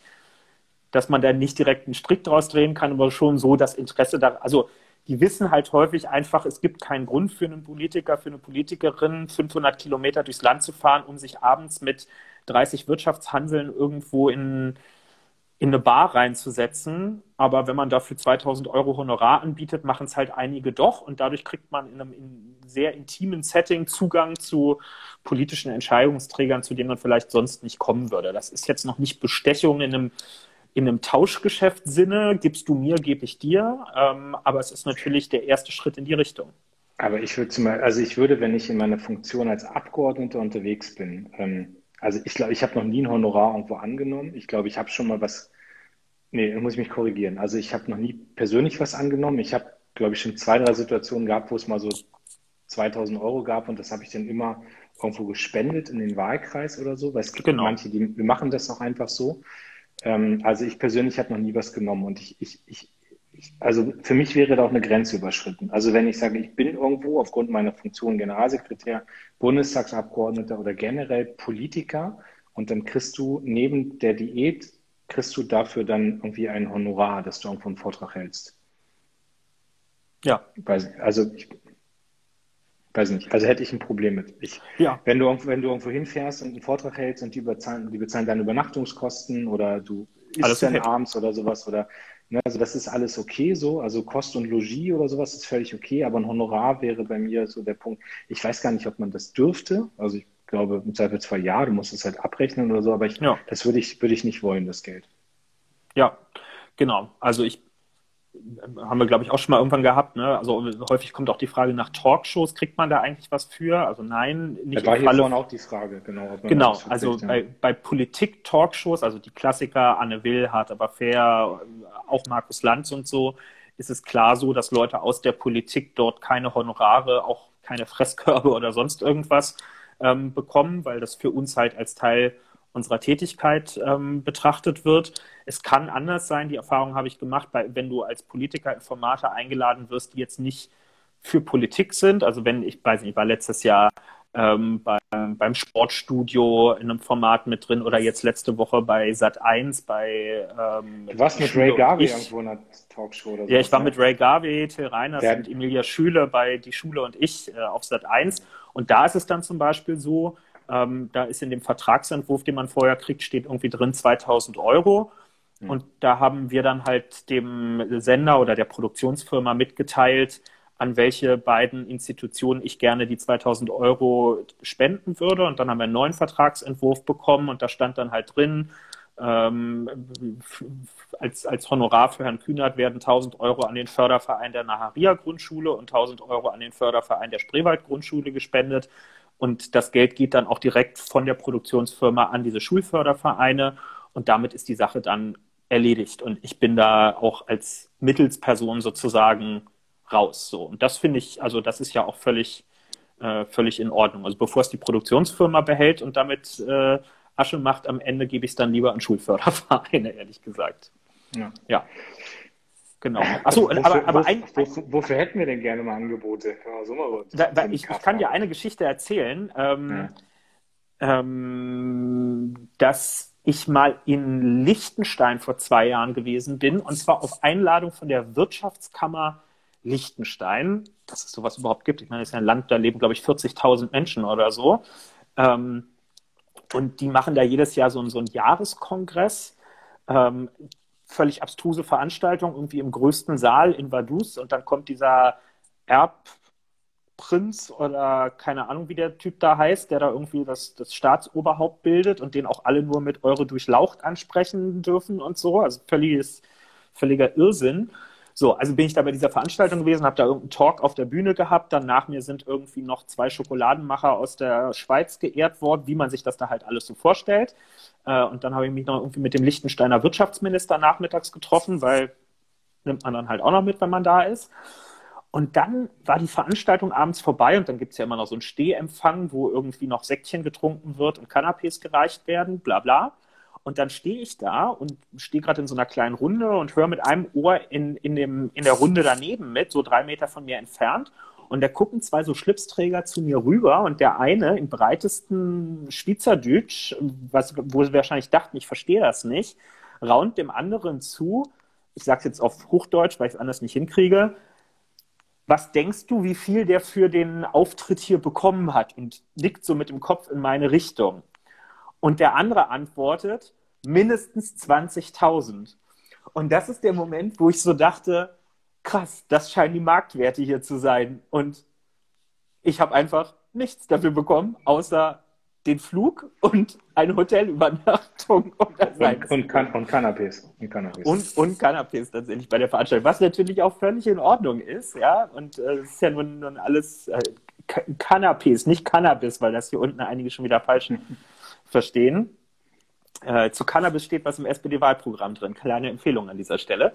dass man da nicht direkt einen Strick draus drehen kann, aber schon so das Interesse da, also die wissen halt häufig einfach, es gibt keinen Grund für einen Politiker, für eine Politikerin, 500 Kilometer durchs Land zu fahren, um sich abends mit 30 Wirtschaftshandeln irgendwo in, in eine Bar reinzusetzen. Aber wenn man dafür 2000 Euro Honorar anbietet, machen es halt einige doch. Und dadurch kriegt man in einem in sehr intimen Setting Zugang zu politischen Entscheidungsträgern, zu denen man vielleicht sonst nicht kommen würde. Das ist jetzt noch nicht Bestechung in einem in einem Tauschgeschäft-Sinne, gibst du mir, gebe ich dir. Ähm, aber es ist natürlich der erste Schritt in die Richtung. Aber ich würde also ich würde, wenn ich in meiner Funktion als Abgeordneter unterwegs bin, ähm, also ich glaube, ich habe noch nie ein Honorar irgendwo angenommen. Ich glaube, ich habe schon mal was, nee, muss ich mich korrigieren. Also ich habe noch nie persönlich was angenommen. Ich habe, glaube ich, schon zwei, drei Situationen gehabt, wo es mal so 2000 Euro gab und das habe ich dann immer irgendwo gespendet in den Wahlkreis oder so, weil es gibt genau. manche, die wir machen das auch einfach so. Ähm, also ich persönlich habe noch nie was genommen und ich, ich, ich, also für mich wäre da auch eine Grenze überschritten. Also wenn ich sage, ich bin irgendwo aufgrund meiner Funktion Generalsekretär, Bundestagsabgeordneter oder generell Politiker und dann kriegst du neben der Diät, kriegst du dafür dann irgendwie ein Honorar, dass du irgendwo einen Vortrag hältst. Ja. Weiß, also ich weiß nicht. Also hätte ich ein Problem mit. Ich, ja. wenn, du, wenn du irgendwo hinfährst und einen Vortrag hältst und die bezahlen, die bezahlen deine Übernachtungskosten oder du isst dann okay. abends oder sowas oder ne, also das ist alles okay so. Also Kost und Logis oder sowas ist völlig okay, aber ein Honorar wäre bei mir so der Punkt. Ich weiß gar nicht, ob man das dürfte. Also ich glaube im Zweifelsfall ja, du musst es halt abrechnen oder so, aber ich, ja. das würde ich, würde ich nicht wollen, das Geld. Ja, genau. Also ich haben wir, glaube ich, auch schon mal irgendwann gehabt. Ne? Also häufig kommt auch die Frage nach Talkshows, kriegt man da eigentlich was für? Also nein, nicht. Da war hier vorhin auch die Frage, genau. Genau, also bei, bei Politik-Talkshows, also die Klassiker, Anne Will, Hart aber fair, auch Markus Lanz und so, ist es klar so, dass Leute aus der Politik dort keine Honorare, auch keine Fresskörbe oder sonst irgendwas ähm, bekommen, weil das für uns halt als Teil unserer Tätigkeit ähm, betrachtet wird. Es kann anders sein, die Erfahrung habe ich gemacht, bei, wenn du als Politiker in Formate eingeladen wirst, die jetzt nicht für Politik sind. Also wenn, ich weiß nicht, ich war letztes Jahr ähm, bei, beim Sportstudio in einem Format mit drin oder jetzt letzte Woche bei Sat 1 bei ähm, Du warst mit Ray Garvey irgendwo in einer Talkshow oder so. Ja, ich war ne? mit Ray Garvey, Till Reiners Der und Emilia Schüle bei Die Schule und ich äh, auf Sat 1. Und da ist es dann zum Beispiel so, ähm, da ist in dem Vertragsentwurf, den man vorher kriegt, steht irgendwie drin 2000 Euro. Mhm. Und da haben wir dann halt dem Sender oder der Produktionsfirma mitgeteilt, an welche beiden Institutionen ich gerne die 2000 Euro spenden würde. Und dann haben wir einen neuen Vertragsentwurf bekommen und da stand dann halt drin, ähm, als, als Honorar für Herrn Kühnert werden 1000 Euro an den Förderverein der Naharia Grundschule und 1000 Euro an den Förderverein der Spreewald Grundschule gespendet. Und das Geld geht dann auch direkt von der Produktionsfirma an diese Schulfördervereine. Und damit ist die Sache dann erledigt. Und ich bin da auch als Mittelsperson sozusagen raus. So. Und das finde ich, also das ist ja auch völlig, äh, völlig in Ordnung. Also bevor es die Produktionsfirma behält und damit äh, Asche macht, am Ende gebe ich es dann lieber an Schulfördervereine, ehrlich gesagt. Ja. ja. Genau. Achso, wofür, aber, aber ein, wofür, wofür, hätten wir denn gerne mal Angebote? Also mal da, da, ich, ich, kann dir eine Geschichte erzählen, ähm, ja. ähm, dass ich mal in Liechtenstein vor zwei Jahren gewesen bin, und zwar auf Einladung von der Wirtschaftskammer Liechtenstein, dass es sowas überhaupt gibt. Ich meine, es ist ja ein Land, da leben, glaube ich, 40.000 Menschen oder so. Ähm, und die machen da jedes Jahr so, so einen Jahreskongress. Ähm, völlig abstruse Veranstaltung, irgendwie im größten Saal in Vaduz und dann kommt dieser Erbprinz oder keine Ahnung, wie der Typ da heißt, der da irgendwie das, das Staatsoberhaupt bildet und den auch alle nur mit Eure durchlaucht ansprechen dürfen und so. Also völliges, völliger Irrsinn. So, also bin ich da bei dieser Veranstaltung gewesen, habe da irgendeinen Talk auf der Bühne gehabt. Dann nach mir sind irgendwie noch zwei Schokoladenmacher aus der Schweiz geehrt worden, wie man sich das da halt alles so vorstellt. Äh, und dann habe ich mich noch irgendwie mit dem Liechtensteiner Wirtschaftsminister nachmittags getroffen, weil nimmt man dann halt auch noch mit, wenn man da ist. Und dann war die Veranstaltung abends vorbei und dann gibt es ja immer noch so einen Stehempfang, wo irgendwie noch Säckchen getrunken wird und Canapés gereicht werden, bla bla. Und dann stehe ich da und stehe gerade in so einer kleinen Runde und höre mit einem Ohr in, in, dem, in der Runde daneben mit, so drei Meter von mir entfernt. Und da gucken zwei so Schlipsträger zu mir rüber und der eine im breitesten Schweizerdeutsch, was, wo sie wahrscheinlich dachten, ich verstehe das nicht, raunt dem anderen zu, ich sage es jetzt auf Hochdeutsch, weil ich es anders nicht hinkriege, was denkst du, wie viel der für den Auftritt hier bekommen hat? Und nickt so mit dem Kopf in meine Richtung. Und der andere antwortet, mindestens 20.000. Und das ist der Moment, wo ich so dachte, krass, das scheinen die Marktwerte hier zu sein. Und ich habe einfach nichts dafür bekommen, außer den Flug und eine Hotelübernachtung. Und, und, und, Can und Canapés. Und Canapés. Und, und Canapés tatsächlich bei der Veranstaltung, was natürlich auch völlig in Ordnung ist, ja. Und äh, es ist ja nun, nun alles äh, Canapés, nicht Cannabis, weil das hier unten einige schon wieder falsch verstehen. Äh, zu Cannabis steht was im SPD-Wahlprogramm drin. Kleine Empfehlung an dieser Stelle.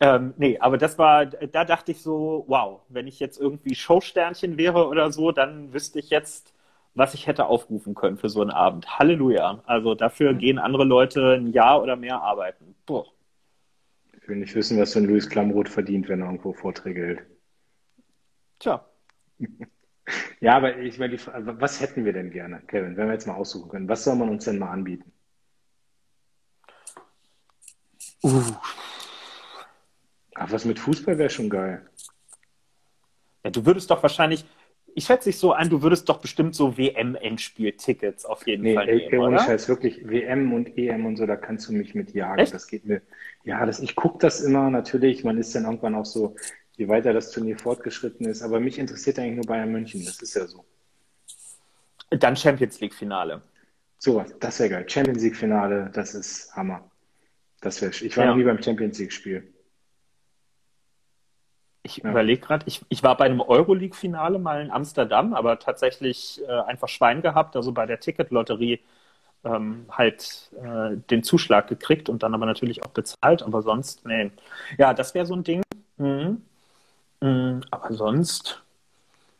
Ähm, nee, aber das war, da dachte ich so, wow, wenn ich jetzt irgendwie Showsternchen wäre oder so, dann wüsste ich jetzt, was ich hätte aufrufen können für so einen Abend. Halleluja. Also dafür mhm. gehen andere Leute ein Jahr oder mehr arbeiten. Boah. Ich will nicht wissen, was so ein Louis Klamroth verdient, wenn er irgendwo Vorträge hält. Tja. Ja, aber ich meine, was hätten wir denn gerne, Kevin, wenn wir jetzt mal aussuchen können? Was soll man uns denn mal anbieten? Uh. Ach, was mit Fußball wäre schon geil. Ja, du würdest doch wahrscheinlich, ich schätze dich so ein, du würdest doch bestimmt so WM-Endspiel-Tickets auf jeden nee, Fall nehmen, ey, oder? Scheiß, wirklich, WM und EM und so, da kannst du mich mit jagen. Echt? Das geht mir, ja, das, ich gucke das immer natürlich, man ist dann irgendwann auch so, je weiter das Turnier fortgeschritten ist, aber mich interessiert eigentlich nur Bayern München, das ist ja so. Dann Champions League-Finale. So, das wäre geil. Champions League Finale, das ist Hammer. Das wäre, ich war Ja. noch nie beim Champions League Spiel. Ich Ja. überlege gerade, ich, ich war bei einem Euroleague-Finale mal in Amsterdam, aber tatsächlich äh, einfach Schwein gehabt, also bei der Ticketlotterie ähm, halt äh, den Zuschlag gekriegt und dann aber natürlich auch bezahlt, aber sonst, nee. Ja, das wäre so ein Ding. Mhm. Mhm, aber sonst,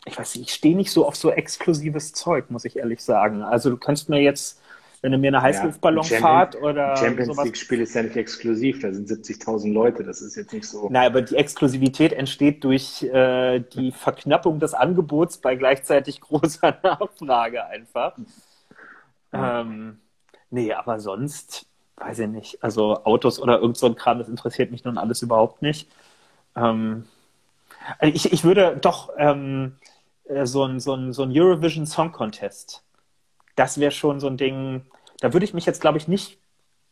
ich weiß nicht, ich stehe nicht so auf so exklusives Zeug, muss ich ehrlich sagen. Also du kannst mir jetzt, wenn du mir eine Heißluftballonfahrt Ja, oder Champions sowas League Spiel ist ja nicht exklusiv, da sind 70.000 Leute, das ist jetzt nicht so. Nein, aber die Exklusivität entsteht durch äh, die Verknappung des Angebots bei gleichzeitig großer Nachfrage einfach. Ähm, nee, aber sonst, weiß ich nicht. Also Autos oder irgend so ein Kram, das interessiert mich nun alles überhaupt nicht. Ähm, also ich, ich würde doch ähm, äh, so ein, so ein, so ein Eurovision Song Contest, das wäre schon so ein Ding, da würde ich mich jetzt, glaube ich, nicht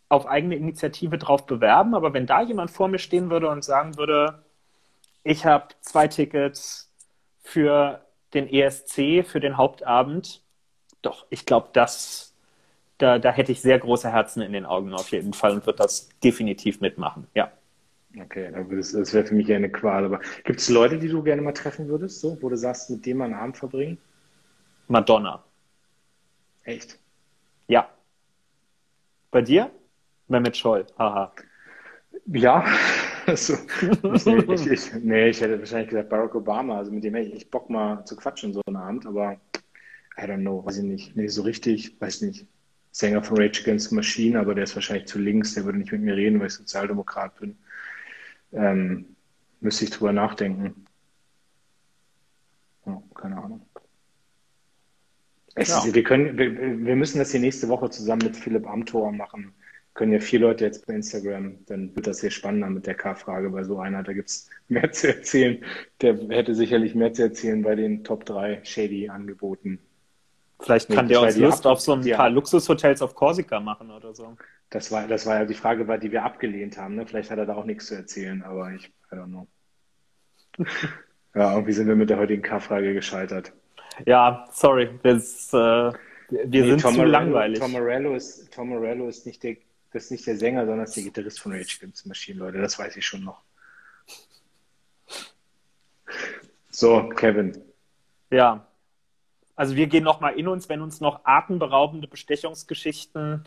auf eigene Initiative drauf bewerben, aber wenn da jemand vor mir stehen würde und sagen würde, ich habe zwei Tickets für den ESC, für den Hauptabend, doch, ich glaube, das, da, da hätte ich sehr große Herzen in den Augen auf jeden Fall und würde das definitiv mitmachen, ja. Okay, das wäre für mich eine Qual. Aber gibt es Leute, die du gerne mal treffen würdest, so, wo du sagst, mit dem mal einen Abend verbringen? Madonna, Echt? ja. Bei dir? Mehmet Scholl, haha. Ja, also, ich, ich, ich, nee, ich hätte wahrscheinlich gesagt Barack Obama, also mit dem hätte ich Bock mal zu quatschen so einen Abend, aber I don't know, weiß ich nicht. Nee, so richtig, weiß nicht. Sänger von Rage Against the Machine, aber der ist wahrscheinlich zu links, der würde nicht mit mir reden, weil ich Sozialdemokrat bin. Ähm, müsste ich drüber nachdenken. Ja, keine Ahnung. Es Ja. ist, wir, können, wir, wir müssen das hier nächste Woche zusammen mit Philipp Amthor machen. Können ja vier Leute jetzt bei Instagram, dann wird das hier spannender mit der K-Frage bei so einer. Da gibt es mehr zu erzählen. Der hätte sicherlich mehr zu erzählen bei den Top 3 Shady-Angeboten. Vielleicht Nee, kann das der uns Lust auf so ein paar Luxushotels auf Korsika machen oder so. Das war, das war ja die Frage, war, die wir abgelehnt haben. Ne? Vielleicht hat er da auch nichts zu erzählen, aber ich, I don't know. Ja, irgendwie sind wir mit der heutigen K-Frage gescheitert. Ja, sorry, das, äh, wir Nee, sind Tom zu Morello, langweilig. Tom Morello ist, Tom Morello ist nicht der, das ist nicht der Sänger, sondern ist der Gitarrist von Rage Against the Machine, Leute. Das weiß ich schon noch. So, Kevin. Ja. Also wir gehen nochmal in uns, wenn uns noch atemberaubende Bestechungsgeschichten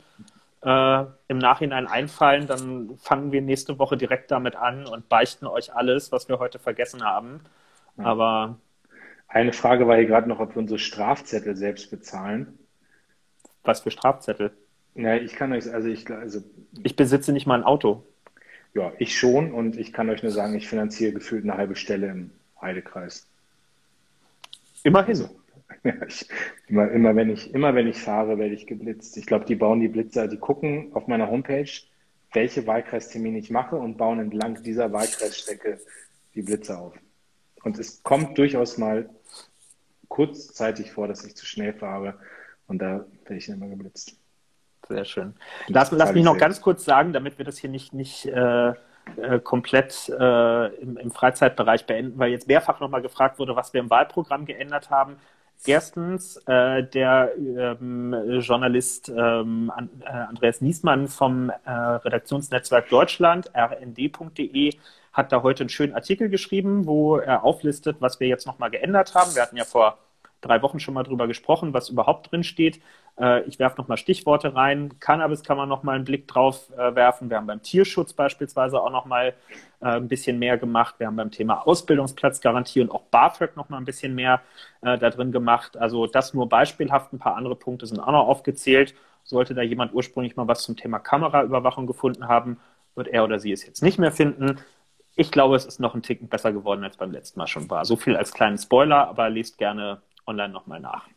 äh, im Nachhinein einfallen, dann fangen wir nächste Woche direkt damit an und beichten euch alles, was wir heute vergessen haben. Aber Eine Frage war hier gerade noch, ob wir unsere Strafzettel selbst bezahlen. was für Strafzettel? Ja, ich kann euch, also ich, also, Ich besitze nicht mal ein Auto. ja, ich schon und ich kann euch nur sagen, ich finanziere gefühlt eine halbe Stelle im Heidekreis. Immerhin. Also, ja, ich, immer, immer, wenn ich, immer wenn ich fahre, werde ich geblitzt. Ich glaube, die bauen die Blitzer, die gucken auf meiner Homepage, welche Wahlkreistermine ich mache und bauen entlang dieser Wahlkreisstrecke die Blitzer auf. Und es kommt durchaus mal kurzzeitig vor, dass ich zu schnell fahre und da werde ich immer geblitzt. Sehr schön. Lass, lass mich ich noch selbst. ganz kurz sagen, damit wir das hier nicht, nicht äh, äh, komplett äh, im, im Freizeitbereich beenden, weil jetzt mehrfach nochmal gefragt wurde, was wir im Wahlprogramm geändert haben. Erstens, äh, der ähm, Journalist ähm, äh, Andreas Niesmann vom äh, Redaktionsnetzwerk Deutschland, rnd.de, hat da heute einen schönen Artikel geschrieben, wo er auflistet, was wir jetzt nochmal geändert haben. Wir hatten ja vor drei Wochen schon mal drüber gesprochen, was überhaupt drin steht. Äh, ich werfe nochmal Stichworte rein. Cannabis kann man nochmal einen Blick drauf äh, werfen. Wir haben beim Tierschutz beispielsweise auch nochmal äh, ein bisschen mehr gemacht. Wir haben beim Thema Ausbildungsplatzgarantie und auch BAföG nochmal ein bisschen mehr äh, da drin gemacht. Also das nur beispielhaft. Ein paar andere Punkte sind auch noch aufgezählt. Sollte da jemand ursprünglich mal was zum Thema Kameraüberwachung gefunden haben, wird er oder sie es jetzt nicht mehr finden. Ich glaube, es ist noch ein Ticken besser geworden, als beim letzten Mal schon war. So viel als kleinen Spoiler, aber lest gerne online nochmal nach.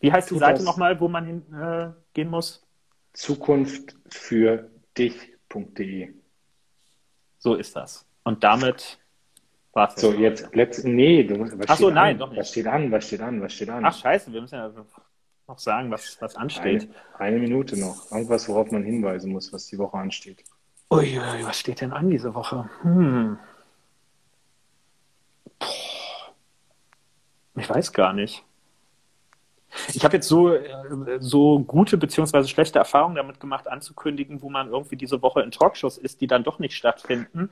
Wie heißt die Seite nochmal, wo man hingehen äh, gehen muss? Zukunft für dich.de. So ist das. Und damit War's so, jetzt, let's, nee, du musst, was Ach so, nein, an? doch nicht. Was steht an, was steht an, was steht an? Ach, scheiße, wir müssen ja noch sagen, was, was ansteht. Eine, eine Minute noch. Irgendwas, worauf man hinweisen muss, was die Woche ansteht. Uiui, was steht denn an diese Woche? Hm. Ich weiß gar nicht. Ich habe jetzt so, äh, so gute beziehungsweise schlechte Erfahrungen damit gemacht, anzukündigen, wo man irgendwie diese Woche in Talkshows ist, die dann doch nicht stattfinden.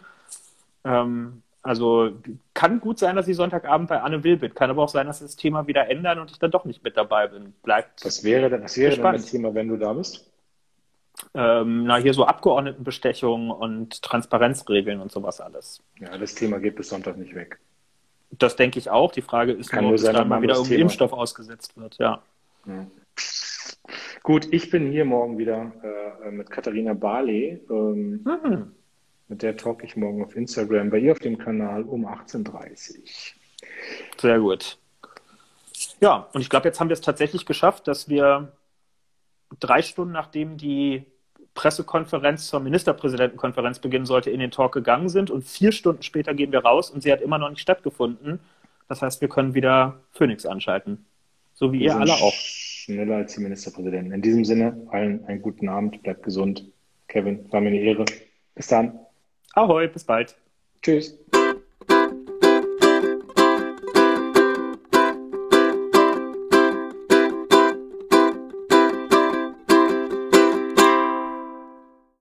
Ähm, also kann gut sein, dass ich Sonntagabend bei Anne Will bin. Kann aber auch sein, dass sie das Thema wieder ändern und ich dann doch nicht mit dabei bin. Bleibt. Was wäre, denn, was wäre denn das Thema, wenn du da bist? Ähm, na, hier so Abgeordnetenbestechungen und Transparenzregeln und sowas alles. Ja, das Thema geht bis Sonntag nicht weg. Das denke ich auch. Die Frage ist Kann nur, ob sein, da mal wieder irgendwie Impfstoff ausgesetzt wird. Ja. ja. Gut, ich bin hier morgen wieder äh, mit Katharina Barley. Ähm, mhm. Mit der talk ich morgen auf Instagram bei ihr auf dem Kanal um 18.30 Uhr. Sehr gut. Ja, und ich glaube, jetzt haben wir es tatsächlich geschafft, dass wir drei Stunden nachdem die Pressekonferenz zur Ministerpräsidentenkonferenz beginnen sollte, in den Talk gegangen sind und vier Stunden später gehen wir raus und sie hat immer noch nicht stattgefunden. Das heißt, wir können wieder Phoenix anschalten. So wie wir ihr alle auch. Schneller als die Ministerpräsidenten. In diesem Sinne, allen einen guten Abend, bleibt gesund. Kevin, war mir eine Ehre. Bis dann. Ahoi, bis bald. Tschüss.